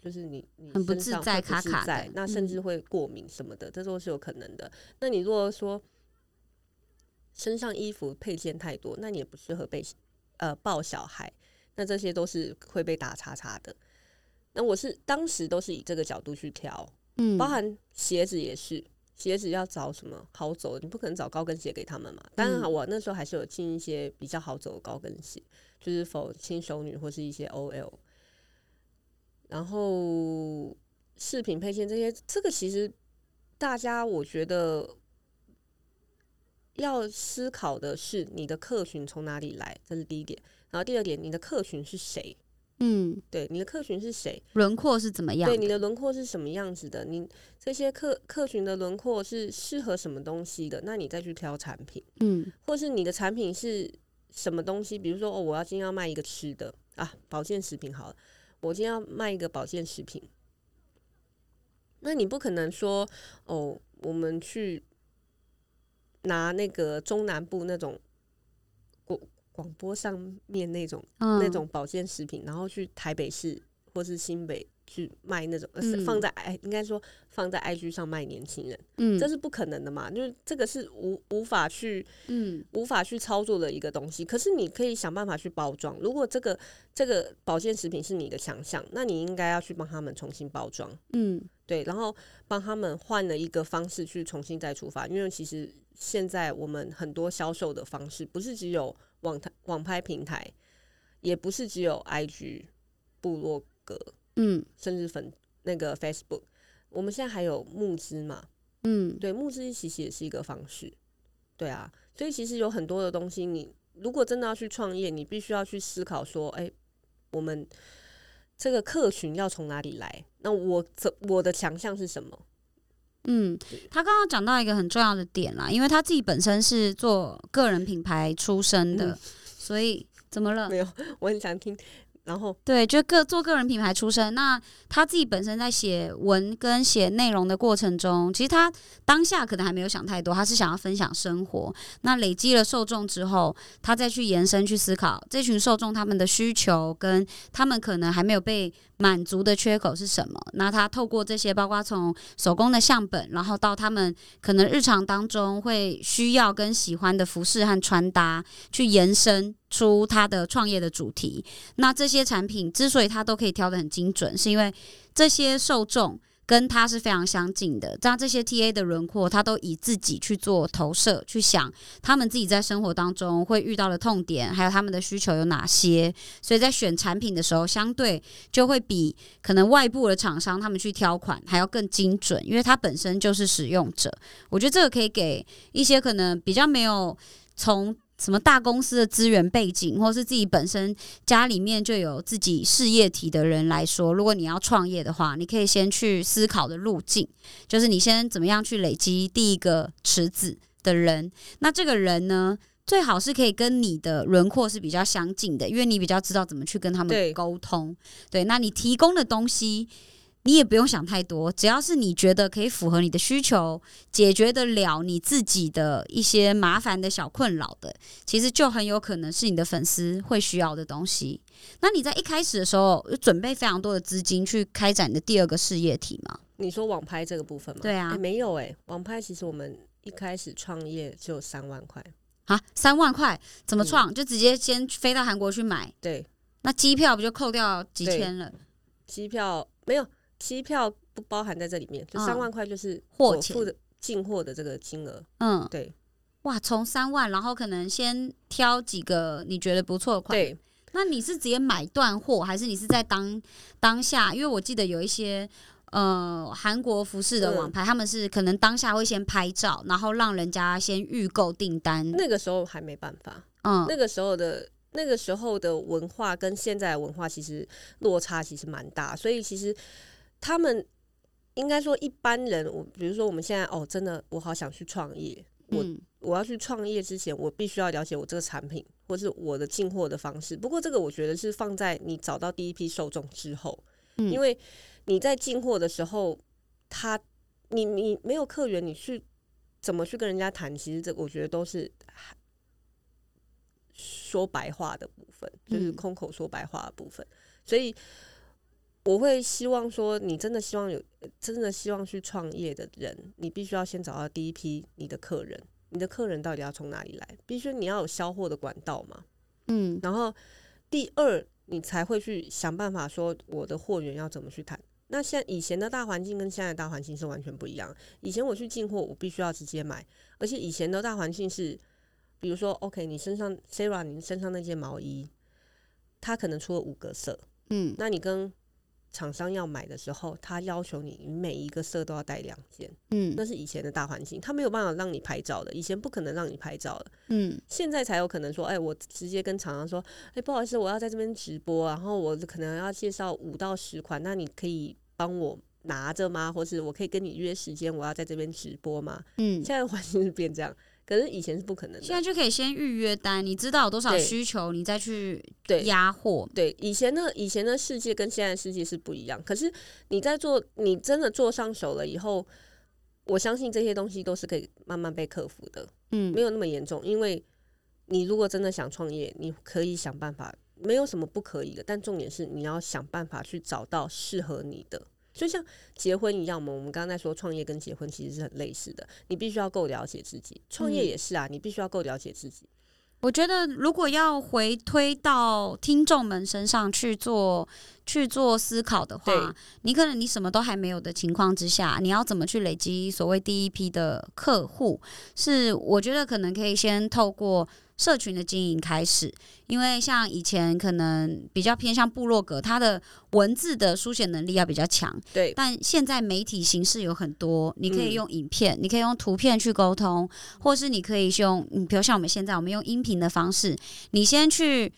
就是你，你很不身上自在会不自卡卡在那甚嗯至会过敏什么的，这都是有可能的。那你如果说身上衣服配件太多，那你也不适合被呃抱小孩，那这些都是会被打叉叉的。那我是当时都是以这个角度去挑，嗯，包含鞋子也是，鞋子要找什么好走的，你不可能找高跟鞋给他们嘛。当然，嗯我那时候还是有进一些比较好走的高跟鞋，就是否轻熟女或是一些 OL。然后饰品配件这些，这个其实大家我觉得要思考的是你的客群从哪里来，这是第一点。然后第二点，你的客群是谁？嗯，对，你的客群是谁？轮廓是怎么样？对，你的轮廓是什么样子的？你这些客客群的轮廓是适合什么东西的？那你再去挑产品，嗯或是你的产品是什么东西？比如说，哦，我要今天要卖一个吃的啊，保健食品好了，我今天要卖一个保健食品，那你不可能说，哦，我们去拿那个中南部那种广广播上面那种嗯，那种保健食品，然后去台北市或是新北去卖那种，放在哎应该说放在 IG 上卖年轻人，嗯，这是不可能的嘛？就是这个是无无法去嗯无法去操作的一个东西。可是你可以想办法去包装。如果这个这个保健食品是你的强项，那你应该要去帮他们重新包装，嗯对，然后帮他们换了一个方式去重新再出发。因为其实现在我们很多销售的方式不是只有网台网拍平台，也不是只有 IG 部落格，嗯甚至粉那个 Facebook，我们现在还有募资嘛？嗯，对，募资其实也是一个方式。对啊，所以其实有很多的东西，你如果真的要去创业，你必须要去思考说，哎、我们这个客群要从哪里来？那我怎我的强项是什么？嗯，他刚刚讲到一个很重要的点啦，因为他自己本身是做个人品牌出身的，嗯 所以怎么了？没有，我很想听。然后，对，就个做个人品牌出身，那他自己本身在写文跟写内容的过程中，其实他当下可能还没有想太多，他是想要分享生活。那累积了受众之后，他再去延伸去思考这群受众他们的需求跟他们可能还没有被满足的缺口是什么。那他透过这些，包括从手工的相本，然后到他们可能日常当中会需要跟喜欢的服饰和穿搭，去延伸出他的创业的主题。那这些产品之所以它都可以挑得很精准，是因为这些受众跟它是非常相近的。这样这些 TA 的轮廓，它都以自己去做投射，去想他们自己在生活当中会遇到的痛点，还有他们的需求有哪些。所以在选产品的时候，相对就会比可能外部的厂商他们去挑款还要更精准，因为它本身就是使用者。我觉得这个可以给一些可能比较没有从什么大公司的资源背景，或是自己本身家里面就有自己事业体的人来说，如果你要创业的话，你可以先去思考的路径，就是你先怎么样去累积第一个池子的人。那这个人呢，最好是可以跟你的轮廓是比较相近的，因为你比较知道怎么去跟他们沟通。对，那你提供的东西。你也不用想太多，只要是你觉得可以符合你的需求，解决得了你自己的一些麻烦的小困扰的，其实就很有可能是你的粉丝会需要的东西。那你在一开始的时候有准备非常多的资金去开展你的第二个事业体吗？你说网拍这个部分吗？对啊诶没有哎、网拍其实我们一开始创业就三万块，啊，三万块怎么嗯创？就直接先飞到韩国去买，对，那机票不就扣掉几千了？机票没有，机票不包含在这里面，就嗯三万块就是货付的进货的这个金额，嗯，对哇，从三万，然后可能先挑几个你觉得不错的款。对，那你是直接买断货，还是你是在当当下？因为我记得有一些呃韩国服饰的网拍，他们是可能当下会先拍照，然后让人家先预购订单。那个时候还没办法，嗯那个时候的那个时候的文化跟现在的文化其实落差其实蛮大，所以其实他们应该说一般人，我比如说我们现在哦，真的我好想去创业，我嗯我要去创业之前，我必须要了解我这个产品或是我的进货的方式。不过这个我觉得是放在你找到第一批受众之后，嗯因为你在进货的时候，他你你没有客源，你去怎么去跟人家谈？其实这我觉得都是说白话的部分，就是嗯空口说白话的部分。所以我会希望说，你真的希望有真的希望去创业的人，你必须要先找到第一批你的客人。你的客人到底要从哪里来？必须你要有销货的管道嘛。嗯然后第二，你才会去想办法说我的货源要怎么去谈。那现以前的大环境跟现在的大环境是完全不一样。以前我去进货，我必须要直接买，而且以前的大环境是，比如说，OK，你身上 Sarah，你身上那件毛衣，它可能出了五个色，嗯那你跟厂商要买的时候，他要求你，每一个色都要带两件，嗯那是以前的大环境，他没有办法让你拍照的，以前不可能让你拍照的。嗯现在才有可能说，哎、我直接跟厂商说，哎、不好意思，我要在这边直播，然后我可能要介绍五到十款，那你可以帮我拿着吗？或是我可以跟你约时间，我要在这边直播吗？嗯现，在环境是变这样，可是以前是不可能现在。就可以先预约单，你知道有多少对需求，你再去对压货。对，以前的以前的世界跟现在的世界是不一样。可是你在做，你真的做上手了以后，我相信这些东西都是可以慢慢被克服的。嗯没有那么严重，因为你如果真的想创业，你可以想办法，没有什么不可以的。但重点是你要想办法去找到适合你的，就像结婚一样嘛。我们刚刚在说创业跟结婚其实是很类似的，你必须要够了解自己，创业嗯也是啊，你必须要够了解自己。我觉得如果要回推到听众们身上去做去做思考的话，你可能你什么都还没有的情况之下，你要怎么去累积所谓第一批的客户？是我觉得可能可以先透过社群的经营开始，因为像以前可能比较偏向部落格，它的文字的书写能力要比较强，对但现在媒体形式有很多，你可以嗯用影片，你可以用图片去沟通，或是你可以用，嗯，比如像我们现在我们用音频的方式，你先去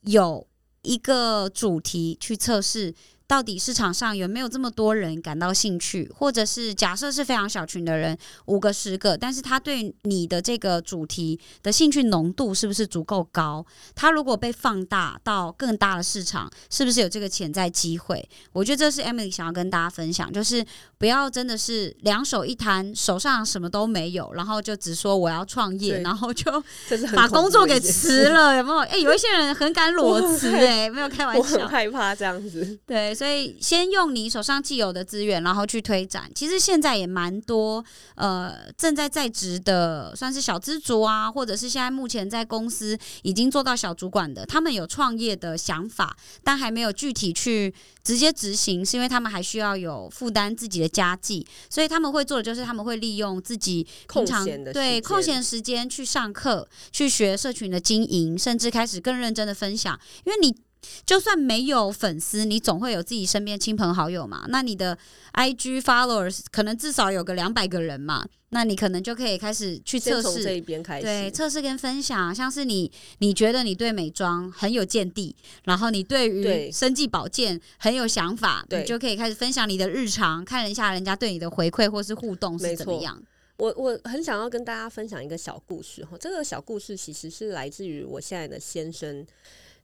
有一个主题去测试。到底市场上有没有这么多人感到兴趣，或者是假设是非常小群的人，五个十个，但是他对你的这个主题的兴趣浓度是不是足够高？他如果被放大到更大的市场，是不是有这个潜在机会？我觉得这是 Emily 想要跟大家分享，就是不要真的是两手一摊，手上什么都没有，然后就只说我要创业，然后就 把工作给辞。了，有没有？哎、有一些人很敢裸辞、很哎，没有开玩我很笑。害怕这样子，对，所以先用你手上既有的资源，然后去推展。其实现在也蛮多呃正在在职的，算是小资族啊，或者是现在目前在公司已经做到小主管的，他们有创业的想法，但还没有具体去直接执行，是因为他们还需要有负担自己的家计，所以他们会做的就是他们会利用自己空平常闲的对空闲时间去上课，去学社群的经营，甚至开始更认真的分享，因为你。就算没有粉丝，你总会有自己身边亲朋好友嘛。那你的 IG followers 可能至少有个两百个人嘛，那你可能就可以开始去测试从这试，一边开始。对，测试跟分享。像是你，你觉得你对美妆很有见地，然后你对于生计保健很有想法，你就可以开始分享你的日常，看一下人家对你的回馈或是互动是怎么样。我我很想要跟大家分享一个小故事哈，这个小故事其实是来自于我现在的先生，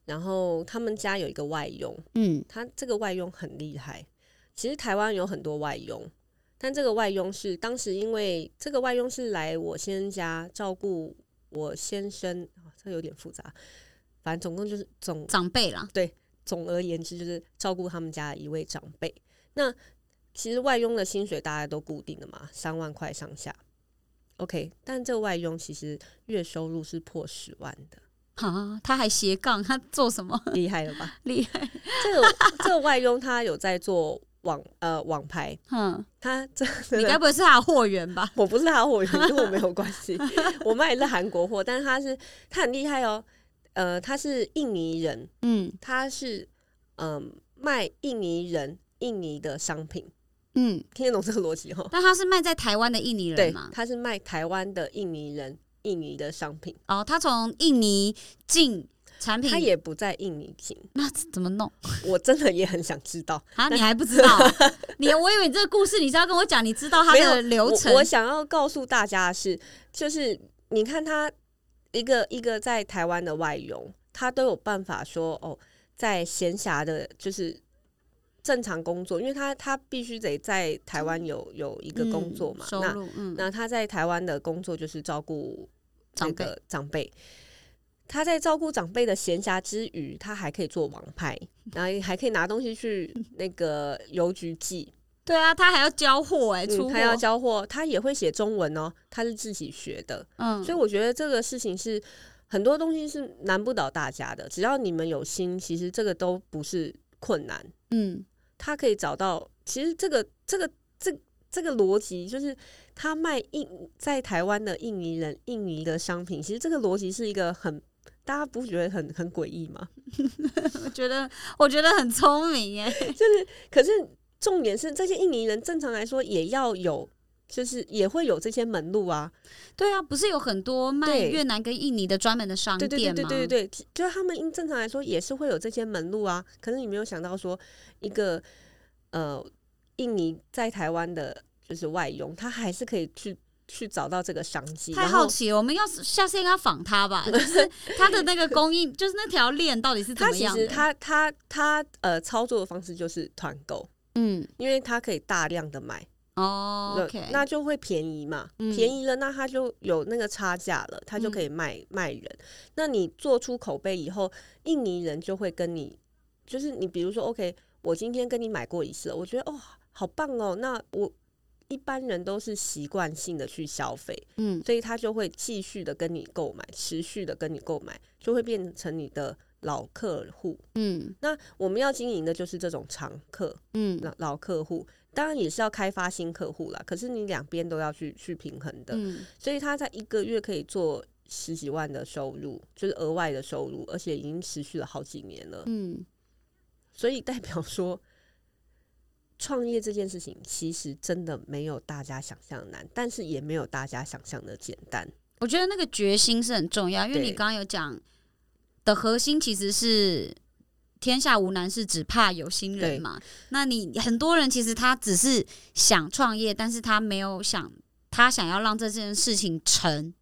然后他们家有一个外佣，嗯他这个外佣很厉害。其实台湾有很多外佣，但这个外佣是当时因为这个外佣是来我先生家照顾我先生，哦、这有点复杂，反正总共就是总长辈啦，对总而言之就是照顾他们家的一位长辈。那其实外佣的薪水大家都固定的嘛，三万块上下。OK，但这个外佣其实月收入是破十万的，啊，他还斜杠，他做什么厉害了吧？厉害？这个这个外佣他有在做网呃网拍，嗯，他这你该不会是他的货源吧？我不是他的货源，跟我没有关系。我卖的是韩国货，但是他是他很厉害哦。呃，他是印尼人，嗯他是嗯、卖印尼人印尼的商品，嗯，听得懂这个逻辑哈？但他是卖在台湾的印尼人对嘛，？他是卖台湾的印尼人印尼的商品，哦，他从印尼进产品，他也不在印尼进。那怎么弄我真的也很想知道啊？你还不知道？你我以为你这个故事你是要跟我讲，你知道他的流程我。我想要告诉大家的是，就是你看他一个一个在台湾的外佣，他都有办法说哦，在闲暇的，就是正常工作，因为他他必须得在台湾有有一个工作嘛，那嗯收入，嗯，那他在台湾的工作就是照顾那长辈个长辈。他在照顾长辈的闲暇之余，他还可以做网拍，然后还可以拿东西去那个邮局寄，对啊，他还要交货哎，出他要交货，他也会写中文哦，他是自己学的，嗯，所以我觉得这个事情是很多东西是难不倒大家的，只要你们有心，其实这个都不是困难。嗯，他可以找到，其实这个这个这这个逻辑就是他卖印在台湾的印尼人印尼的商品，其实这个逻辑是一个很大家不觉得很很诡异吗？我觉得我觉得很聪明耶，就是，可是重点是这些印尼人正常来说也要有。就是也会有这些门路啊，对啊，不是有很多卖越南跟印尼的专门的商对对店吗？对对对对对，就是他们因正常来说也是会有这些门路啊。可是你没有想到说，一个呃印尼在台湾的就是外佣，他还是可以去去找到这个商机。太好奇了，我们要是下次应该访他吧，就是他的那个供应，就是那条链到底是怎么样的？他他他呃操作的方式就是团购，嗯，因为他可以大量的买，哦那就会便宜嘛，嗯便宜了，那他就有那个差价了，他就可以卖、卖人。那你做出口碑以后，印尼人就会跟你，就是你比如说，OK，我今天跟你买过一次，我觉得哦好棒哦，那我一般人都是习惯性的去消费，嗯所以他就会继续的跟你购买，持续的跟你购买，就会变成你的老客户。嗯那我们要经营的就是这种常客，嗯老老客户，当然也是要开发新客户啦。可是你两边都要去去平衡的，嗯，所以他在一个月可以做十几万的收入，就是额外的收入，而且已经持续了好几年了。嗯，所以代表说，创业这件事情其实真的没有大家想象的难，但是也没有大家想象的简单。我觉得那个决心是很重要，因为你刚刚有讲的核心其实是天下无难事，只怕有心人嘛。那你很多人其实他只是想创业，但是他没有想他想要让这件事情成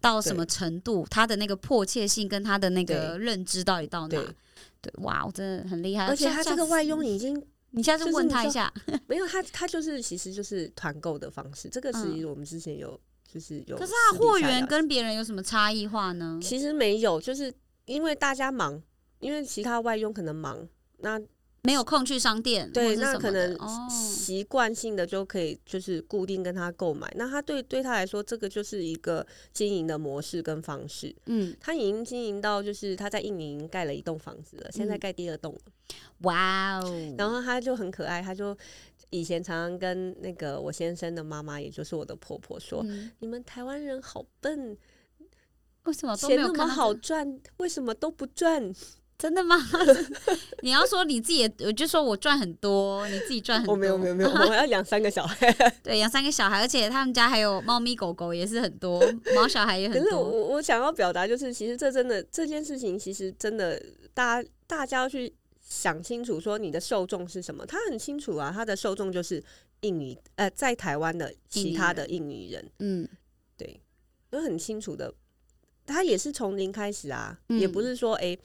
到什么程度，他的那个迫切性跟他的那个认知到底到哪对？对，哇，我真的很厉害。而且他这个外，佣已经次你下次问他一下。没有他，他就是其实就是团购的方式。这个是我们之前有就是有，可是他货源跟别人有什么差异化呢？其实没有，就是因为大家忙，因为其他外佣可能忙，那没有空去商店，对，那可能习惯性的就可以就是固定跟他购买。那他对对他来说，这个就是一个经营的模式跟方式。嗯，他已经经营到就是他在印尼盖了一栋房子了，现在嗯盖第二栋了。哇哦，然后他就很可爱，他就以前常常跟那个我先生的妈妈，也就是我的婆婆说：“嗯你们台湾人好笨，为什么钱那么？好赚，为什么都不赚？”真的吗？你要说你自己也，我就说我赚很多，你自己赚很多。我哦没有没有没有，我要养三个小孩。对，养三个小孩，而且他们家还有猫咪狗狗，也是很多，猫小孩也可是我很多。我我想要表达就是，其实这真的这件事情，其实真的大家大家要去想清楚，说你的受众是什么。他很清楚啊，他的受众就是印尼呃，在台湾的其他的印尼人，嗯对，都很清楚的。他也是从零开始啊，嗯也不是说诶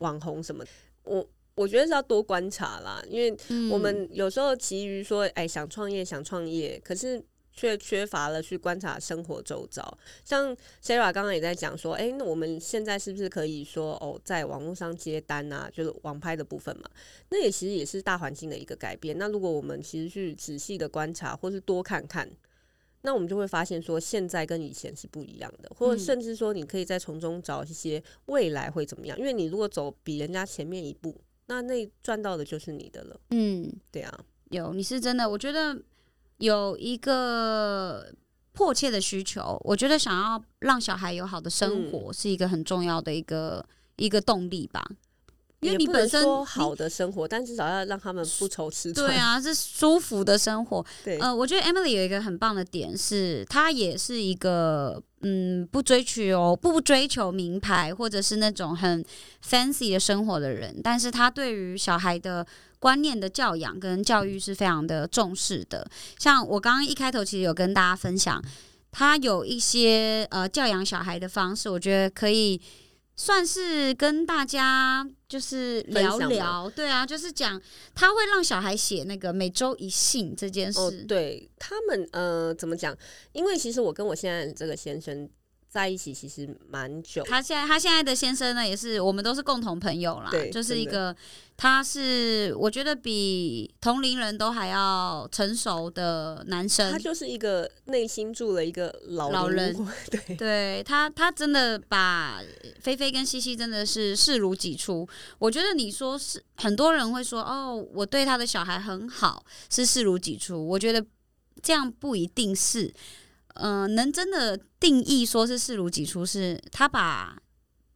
网红什么。我我觉得是要多观察啦，因为嗯我们有时候急于说，哎，想创业想创业，可是却缺乏了去观察生活周遭。像 Sarah 刚刚也在讲说，哎，那我们现在是不是可以说，哦，在网络上接单啊，就是网拍的部分嘛？那也其实也是大环境的一个改变。那如果我们其实去仔细的观察，或是多看看。那我们就会发现说，现在跟以前是不一样的，或者嗯甚至说，你可以在从中找一些未来会怎么样。因为你如果走比人家前面一步，那那赚到的就是你的了。嗯，对啊，有，你是真的，我觉得有一个迫切的需求，我觉得想要让小孩有好的生嗯活，是一个很重要的一个一个动力吧。因为你本身说好的生活，但至少要让他们不愁吃穿。对，啊，是舒服的生活。对，呃，我觉得 Emily 有一个很棒的点是，她也是一个嗯不追求不追求名牌或者是那种很 fancy 的生活的人，但是她对于小孩的观念的教养跟教育是非常的重视的。像我刚刚一开头其实有跟大家分享，她有一些呃教养小孩的方式，我觉得可以。算是跟大家就是聊聊，对啊，就是讲他会让小孩写那个每周一信这件事，哦，对他们呃，怎么讲？因为其实我跟我现在这个先生在一起其实蛮久，他现在他现在的先生呢，也是我们都是共同朋友啦，就是一个他是我觉得比同龄人都还要成熟的男生。他，就是一个内心住了一个老灵老人。对，对他他真的把菲菲跟西西真的是视如己出。我觉得你说是很多人会说哦，我对他的小孩很好，是视如己出。我觉得这样不一定是，嗯、能真的定义说是视如己出，是他把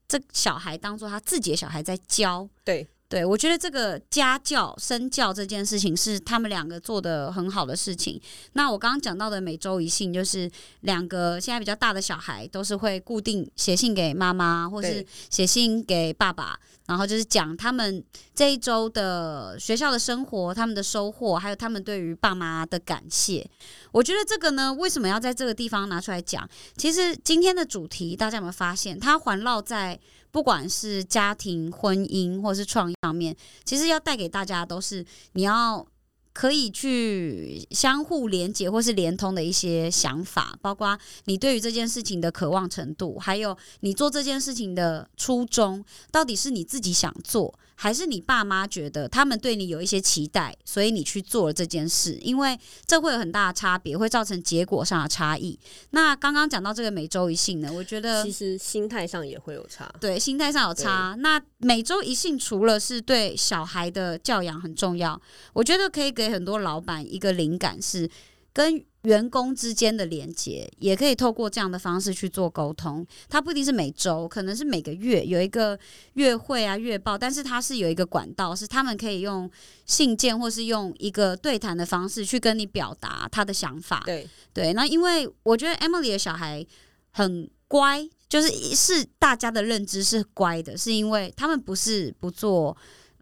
这小孩当做他自己的小孩在教。对对，我觉得这个家教、身教这件事情是他们两个做的很好的事情。那我刚刚讲到的每周一信，就是两个现在比较大的小孩都是会固定写信给妈妈，或是写信给爸爸，然后就是讲他们这一周的学校的生活、他们的收获，还有他们对于爸妈的感谢。我觉得这个呢，为什么要在这个地方拿出来讲？其实今天的主题，大家有没有发现，它环绕在不管是家庭、婚姻或是创业方面，其实要带给大家都是你要可以去相互连接或是连通的一些想法，包括你对于这件事情的渴望程度，还有你做这件事情的初衷，到底是你自己想做，还是你爸妈觉得他们对你有一些期待，所以你去做了这件事？因为这会有很大的差别，会造成结果上的差异。那刚刚讲到这个每周一性呢，我觉得其实心态上也会有差。对，心态上有差。那每周一性除了是对小孩的教养很重要，我觉得可以给很多老板一个灵感，是跟员工之间的连接，也可以透过这样的方式去做沟通。它不一定是每周，可能是每个月有一个月会啊、月报，但是它是有一个管道，是他们可以用信件或是用一个对谈的方式去跟你表达他的想法。对，对，那因为我觉得 Emily 的小孩很乖，就是是大家的认知是乖的，是因为他们不是不做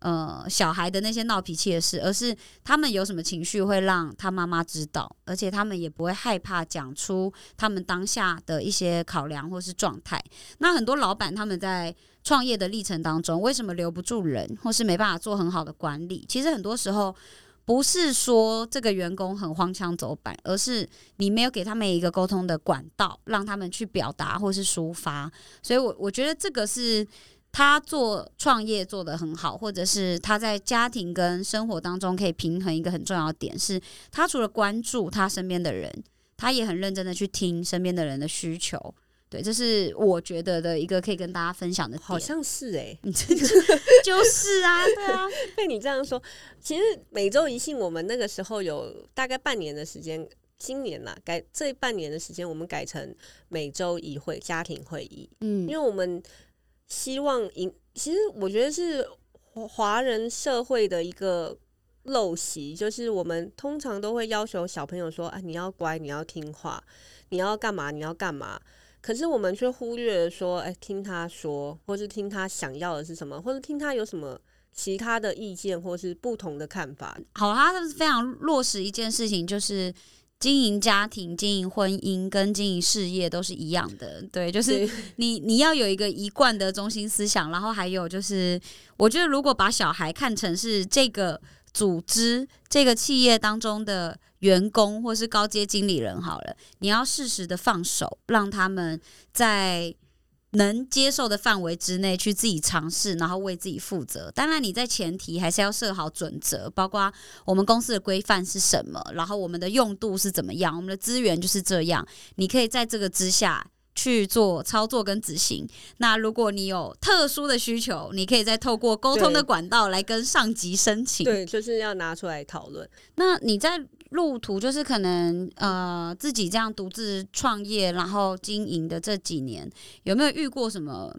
呃小孩的那些闹脾气的事，而是他们有什么情绪会让他妈妈知道，而且他们也不会害怕讲出他们当下的一些考量或是状态。那很多老板他们在创业的历程当中，为什么留不住人，或是没办法做很好的管理？其实很多时候。不是说这个员工很荒腔走板，而是你没有给他们一个沟通的管道，让他们去表达或是抒发。所以我，我觉得这个是他做创业做得很好，或者是他在家庭跟生活当中可以平衡一个很重要的点，是他除了关注他身边的人，他也很认真的去听身边的人的需求。对，这是我觉得的一个可以跟大家分享的点。好像是哎、你这个就是啊，对啊，被你这样说，其实每周一信，我们那个时候有大概半年的时间。今年呐，改这半年的时间，我们改成每周一会家庭会议，嗯因为我们希望引，其实我觉得是华人社会的一个陋习，就是我们通常都会要求小朋友说，啊，你要乖，你要听话，你要干嘛，你要干嘛。可是我们却忽略了说，哎、听他说，或是听他想要的是什么，或者听他有什么其他的意见，或是不同的看法。好，他是非常落实一件事情，就是经营家庭、经营婚姻跟经营事业都是一样的。对，就是你你要有一个一贯的中心思想，然后还有就是，我觉得如果把小孩看成是这个组织、这个企业当中的员工或是高阶经理人好了，你要适时的放手，让他们在。能接受的范围之内去自己尝试，然后为自己负责。当然，你在前提还是要设好准则，包括我们公司的规范是什么，然后我们的用度是怎么样，我们的资源就是这样。你可以在这个之下去做操作跟执行。那如果你有特殊的需求，你可以再透过沟通的管道来跟上级申请。对，就是要拿出来讨论。那你在路途就是可能呃自己这样独自创业，然后经营的这几年，有没有遇过什么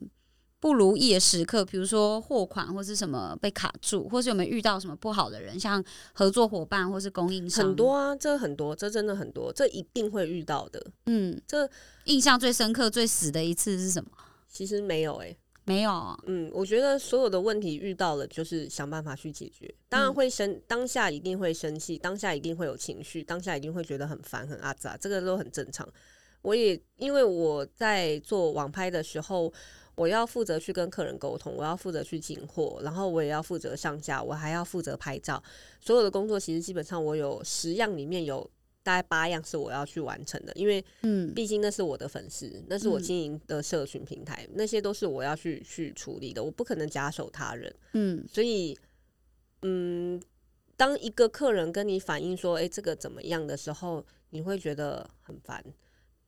不如意的时刻，比如说货款或是什么被卡住，或是有没有遇到什么不好的人，像合作伙伴或是供应商？很多啊，这很多，这真的很多，这一定会遇到的。嗯，这印象最深刻、最死的一次是什么？其实没有诶、没有，嗯，我觉得所有的问题遇到了，就是想办法去解决。当然嗯会生，当下一定会生气，当下一定会有情绪，当下一定会觉得很烦、很阿杂，这个都很正常。我也因为我在做网拍的时候，我要负责去跟客人沟通，我要负责去进货，然后我也要负责上架，我还要负责拍照，所有的工作其实基本上我有十样里面有。大概八样是我要去完成的，因为嗯毕竟那是我的粉丝，那是我嗯经营的社群平台，那些都是我要去去处理的，我不可能假手他人。嗯所以，嗯，当一个客人跟你反映说：“诶，这个怎么样的时候，你会觉得很烦。”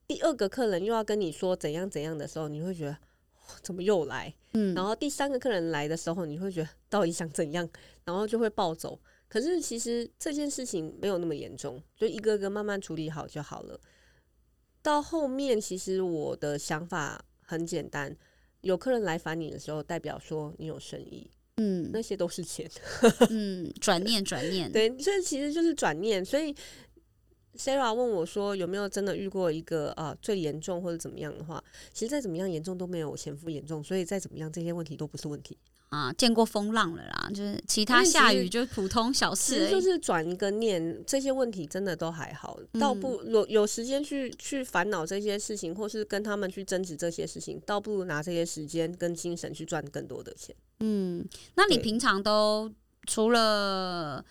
第二个客人又要跟你说怎样怎样的时候，你会觉得哦怎么又来？嗯，然后第三个客人来的时候，你会觉得到底想怎样？然后就会暴走。可是其实这件事情没有那么严重，就一个个慢慢处理好就好了。到后面，其实我的想法很简单：有客人来烦你的时候，代表说你有生意，嗯那些都是钱。嗯，转念转念，对，这其实就是转念。所以 Sarah 问我说有没有真的遇过一个啊最严重或者怎么样的话，其实再怎么样严重都没有我前夫严重，所以再怎么样这些问题都不是问题。啊，见过风浪了啦，就是其他下雨就普通小事其，实就是转一个念，这些问题真的都还好，倒嗯不有有时间去去烦恼这些事情，或是跟他们去争执这些事情，倒不如拿这些时间跟精神去赚更多的钱。嗯，那你平常都除了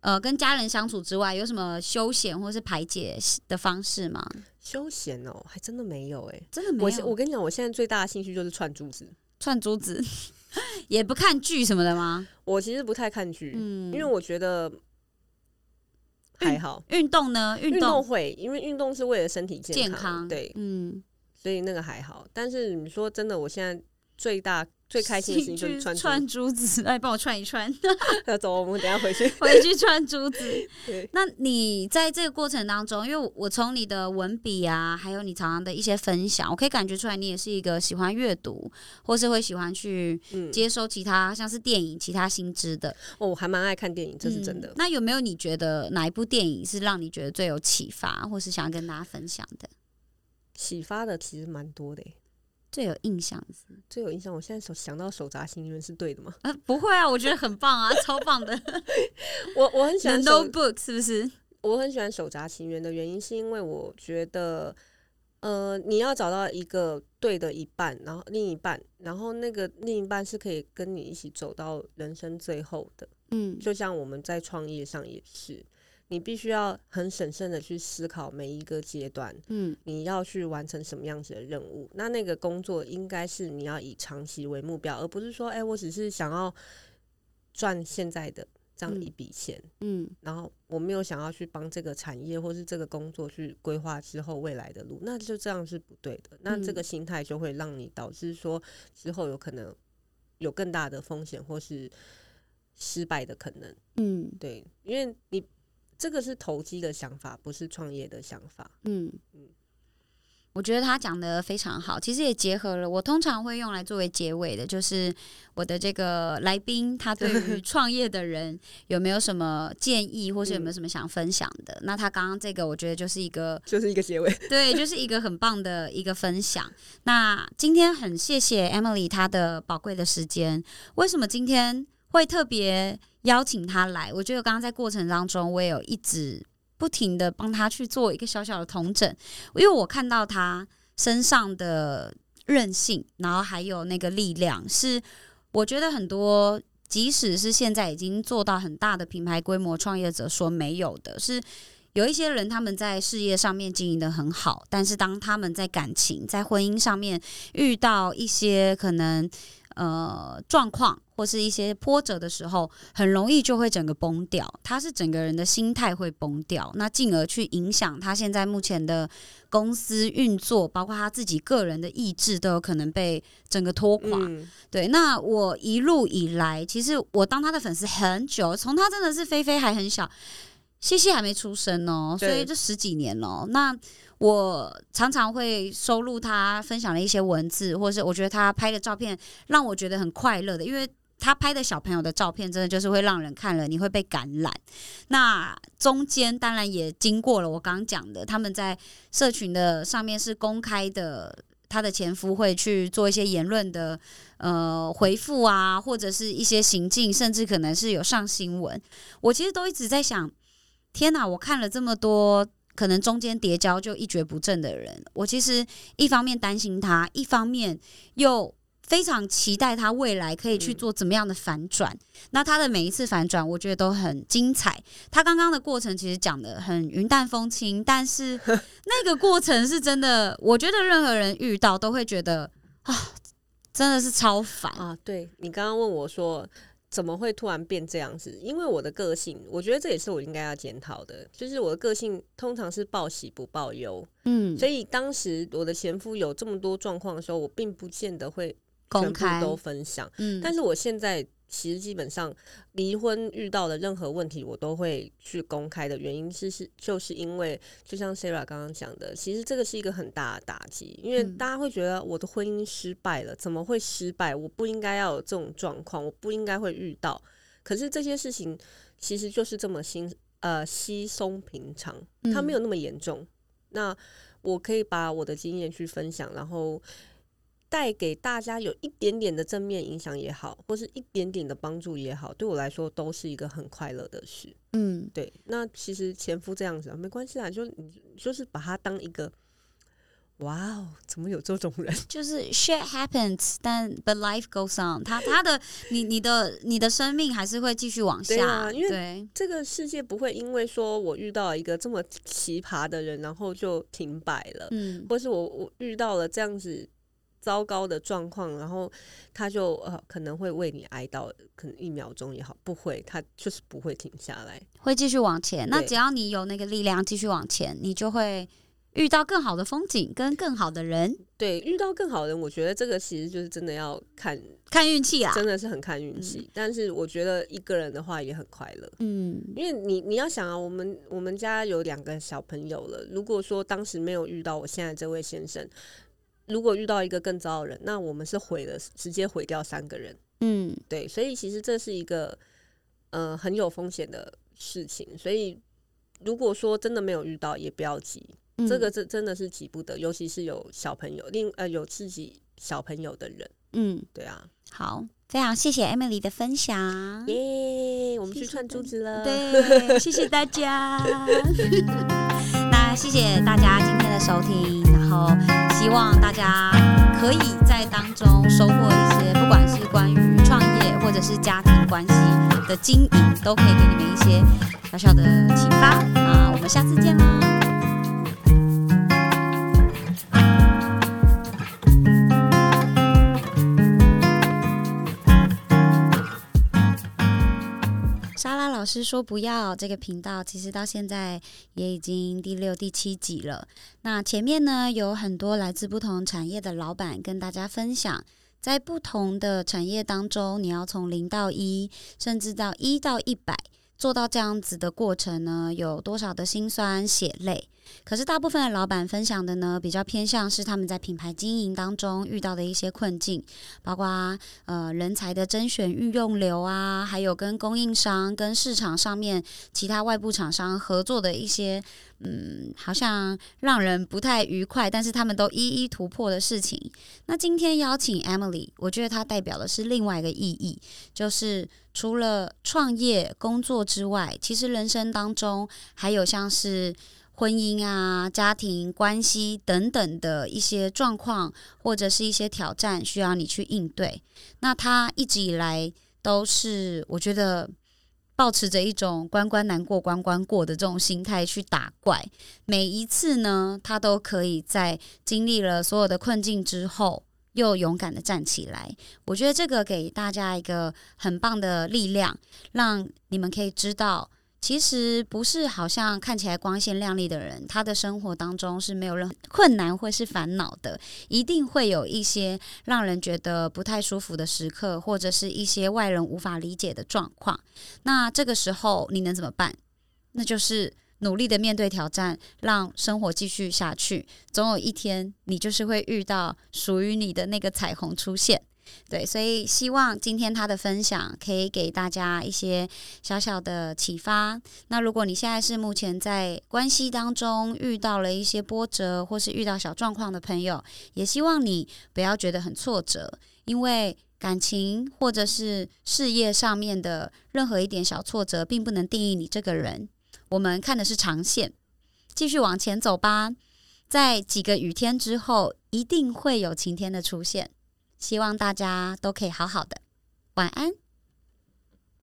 呃跟家人相处之外，有什么休闲或是排解的方式吗？休闲哦，还真的没有哎、真的没有，我我跟你讲，我现在最大的兴趣就是串珠子。串珠子 也不看剧什么的吗？我其实不太看剧，嗯，因为我觉得还好。运动呢，运运动动会，因为运动是为了身体健健康，对，嗯，所以那个还好。但是你说真的，我现在最大最开心的事情就是串珠子，来帮我串一串，那走，我们等下回去。回去串珠子。那你在这个过程当中，因为我从你的文笔啊，还有你常常的一些分享，我可以感觉出来，你也是一个喜欢阅读，或是会喜欢去嗯，接收其他像是电影、其他新知的，哦，我还蛮爱看电影，这是真的嗯。那有没有你觉得哪一部电影是让你觉得最有启发，或是想要跟大家分享的？启发的其实蛮多的耶。最有印象？最有印象，我现在手想到手札心愿是对的吗？啊，不会啊，我觉得很棒啊，超棒的。我我很喜欢，Notebook 是不是？我很喜欢手札情缘的原因，是因为我觉得，呃，你要找到一个对的一半，然后另一半，然后那个另一半是可以跟你一起走到人生最后的。嗯就像我们在创业上也是，你必须要很审慎的去思考每一个阶段，嗯你要去完成什么样子的任务。那那个工作应该是你要以长期为目标，而不是说，哎、我只是想要赚现在的这样一笔钱，嗯然后我没有想要去帮这个产业或是这个工作去规划之后未来的路，那就这样是不对的。那这个心态就会让你导致说之后有可能有更大的风险或是失败的可能。嗯对，因为你这个是投机的想法，不是创业的想法。嗯嗯我觉得他讲的非常好，其实也结合了我通常会用来作为结尾的，就是我的这个来宾他对于 创业的人有没有什么建议，或是有没有什么想分享的？那他刚刚这个我觉得就是一个 就是一个结尾。对，就是一个很棒的一个分享。那今天很谢谢 Emily 她的宝贵的时间。为什么今天会特别邀请他来？我觉得刚刚在过程当中，我也有一直不停的帮他去做一个小小的统整，因为我看到他身上的韧性，然后还有那个力量，是我觉得很多。即使是现在已经做到很大的品牌规模创业者所没有的，是有一些人他们在事业上面经营的很好，但是当他们在感情、在婚姻上面遇到一些可能呃状况或是一些波折的时候，很容易就会整个崩掉。他是整个人的心态会崩掉，那进而去影响他现在目前的公司运作，包括他自己个人的意志都有可能被整个拖垮。嗯，对，那我一路以来，其实我当他的粉丝很久，从他真的是菲菲还很小，西西还没出生哦，所以对这十几年了。那我常常会收录他分享的一些文字，或者是我觉得他拍的照片让我觉得很快乐的，因为他拍的小朋友的照片真的就是会让人看了你会被感染。那中间当然也经过了我刚刚讲的，他们在社群的上面是公开的。他的前夫会去做一些言论的呃回复啊，或者是一些行径，甚至可能是有上新闻。我其实都一直在想，天哪！我看了这么多，可能中间叠交就一蹶不振的人，我其实一方面担心他，一方面又。非常期待他未来可以去做怎么样的反转。那他的每一次反转，我觉得都很精彩。他刚刚的过程其实讲的很云淡风轻，但是 那个过程是真的，我觉得任何人遇到都会觉得啊，真的是超烦啊。对你刚刚问我说怎么会突然变这样子？因为我的个性，我觉得这也是我应该要检讨的，就是我的个性通常是报喜不报忧。嗯，所以当时我的前夫有这么多状况的时候，我并不见得会。全部都分享，嗯，但是我现在其实基本上离婚遇到的任何问题，我都会去公开的原因是是就是因为，就像 Sarah 刚刚讲的，其实这个是一个很大的打击，因为大家会觉得我的婚姻失败了，怎么会失败？我不应该要有这种状况，我不应该会遇到。可是这些事情其实就是这么新呃稀松平常，它没有那么严重。那我可以把我的经验去分享，然后。带给大家有一点点的正面影响也好，或是一点点的帮助也好，对我来说都是一个很快乐的事。嗯，对。那其实前夫这样子啊，没关系啦，就你就是把他当一个，哇哦，怎么有这种人？就是 shit happens，但 but life goes on。他他的你你的你的生命还是会继续往下，因为这个世界不会因为说我遇到一个这么奇葩的人，然后就停摆了。嗯，或是我我遇到了这样子。糟糕的状况，然后他就呃可能会为你哀悼，可能一秒钟也好，不会，他就是不会停下来，会继续往前。那只要你有那个力量继续往前，你就会遇到更好的风景跟更好的人。对，遇到更好的人，我觉得这个其实就是真的要看看运气啊，真的是很看运气。但是我觉得一个人的话也很快乐，嗯，因为你你要想啊，我们我们家有两个小朋友了，如果说当时没有遇到我现在这位先生。如果遇到一个更糟的人，那我们是毁了，直接毁掉三个人。嗯，对，所以其实这是一个呃很有风险的事情。所以如果说真的没有遇到，也不要急，这个真真的是急不得，尤其是有小朋友，另呃有自己小朋友的人。嗯，对啊，好，非常谢谢 Emily 的分享，耶，我们去串珠子了，对，谢谢大家。那谢谢大家今天的收听，然后希望大家可以在当中收获一些，不管是关于创业或者是家庭关系的经营，都可以给你们一些小小的启发。那我们下次见啦！莎拉老师说：“不要这个频道，其实到现在也已经第六、第七集了。那前面呢，有很多来自不同产业的老板跟大家分享，在不同的产业当中，你要从零到一，甚至到一到一百。”做到这样子的过程呢，有多少的辛酸血泪？可是大部分的老板分享的呢，比较偏向是他们在品牌经营当中遇到的一些困境，包括呃人才的甄选、运用流啊，还有跟供应商、跟市场上面其他外部厂商合作的一些。嗯，好像让人不太愉快，但是他们都一一突破的事情。那今天邀请 Emily，我觉得它代表的是另外一个意义，就是除了创业工作之外，其实人生当中还有像是婚姻啊、家庭关系等等的一些状况，或者是一些挑战需要你去应对。那他一直以来都是，我觉得。保持着一种关关难过关关过的这种心态去打怪，每一次呢，他都可以在经历了所有的困境之后，又勇敢的站起来。我觉得这个给大家一个很棒的力量，让你们可以知道。其实不是，好像看起来光鲜亮丽的人，他的生活当中是没有任何困难或是烦恼的，一定会有一些让人觉得不太舒服的时刻，或者是一些外人无法理解的状况。那这个时候你能怎么办？那就是。努力的面对挑战，让生活继续下去。总有一天，你就是会遇到属于你的那个彩虹出现。对，所以希望今天他的分享可以给大家一些小小的启发。那如果你现在是目前在关系当中遇到了一些波折，或是遇到小状况的朋友，也希望你不要觉得很挫折，因为感情或者是事业上面的任何一点小挫折，并不能定义你这个人。我们看的是长线，继续往前走吧。在几个雨天之后，一定会有晴天的出现。希望大家都可以好好的，晚安。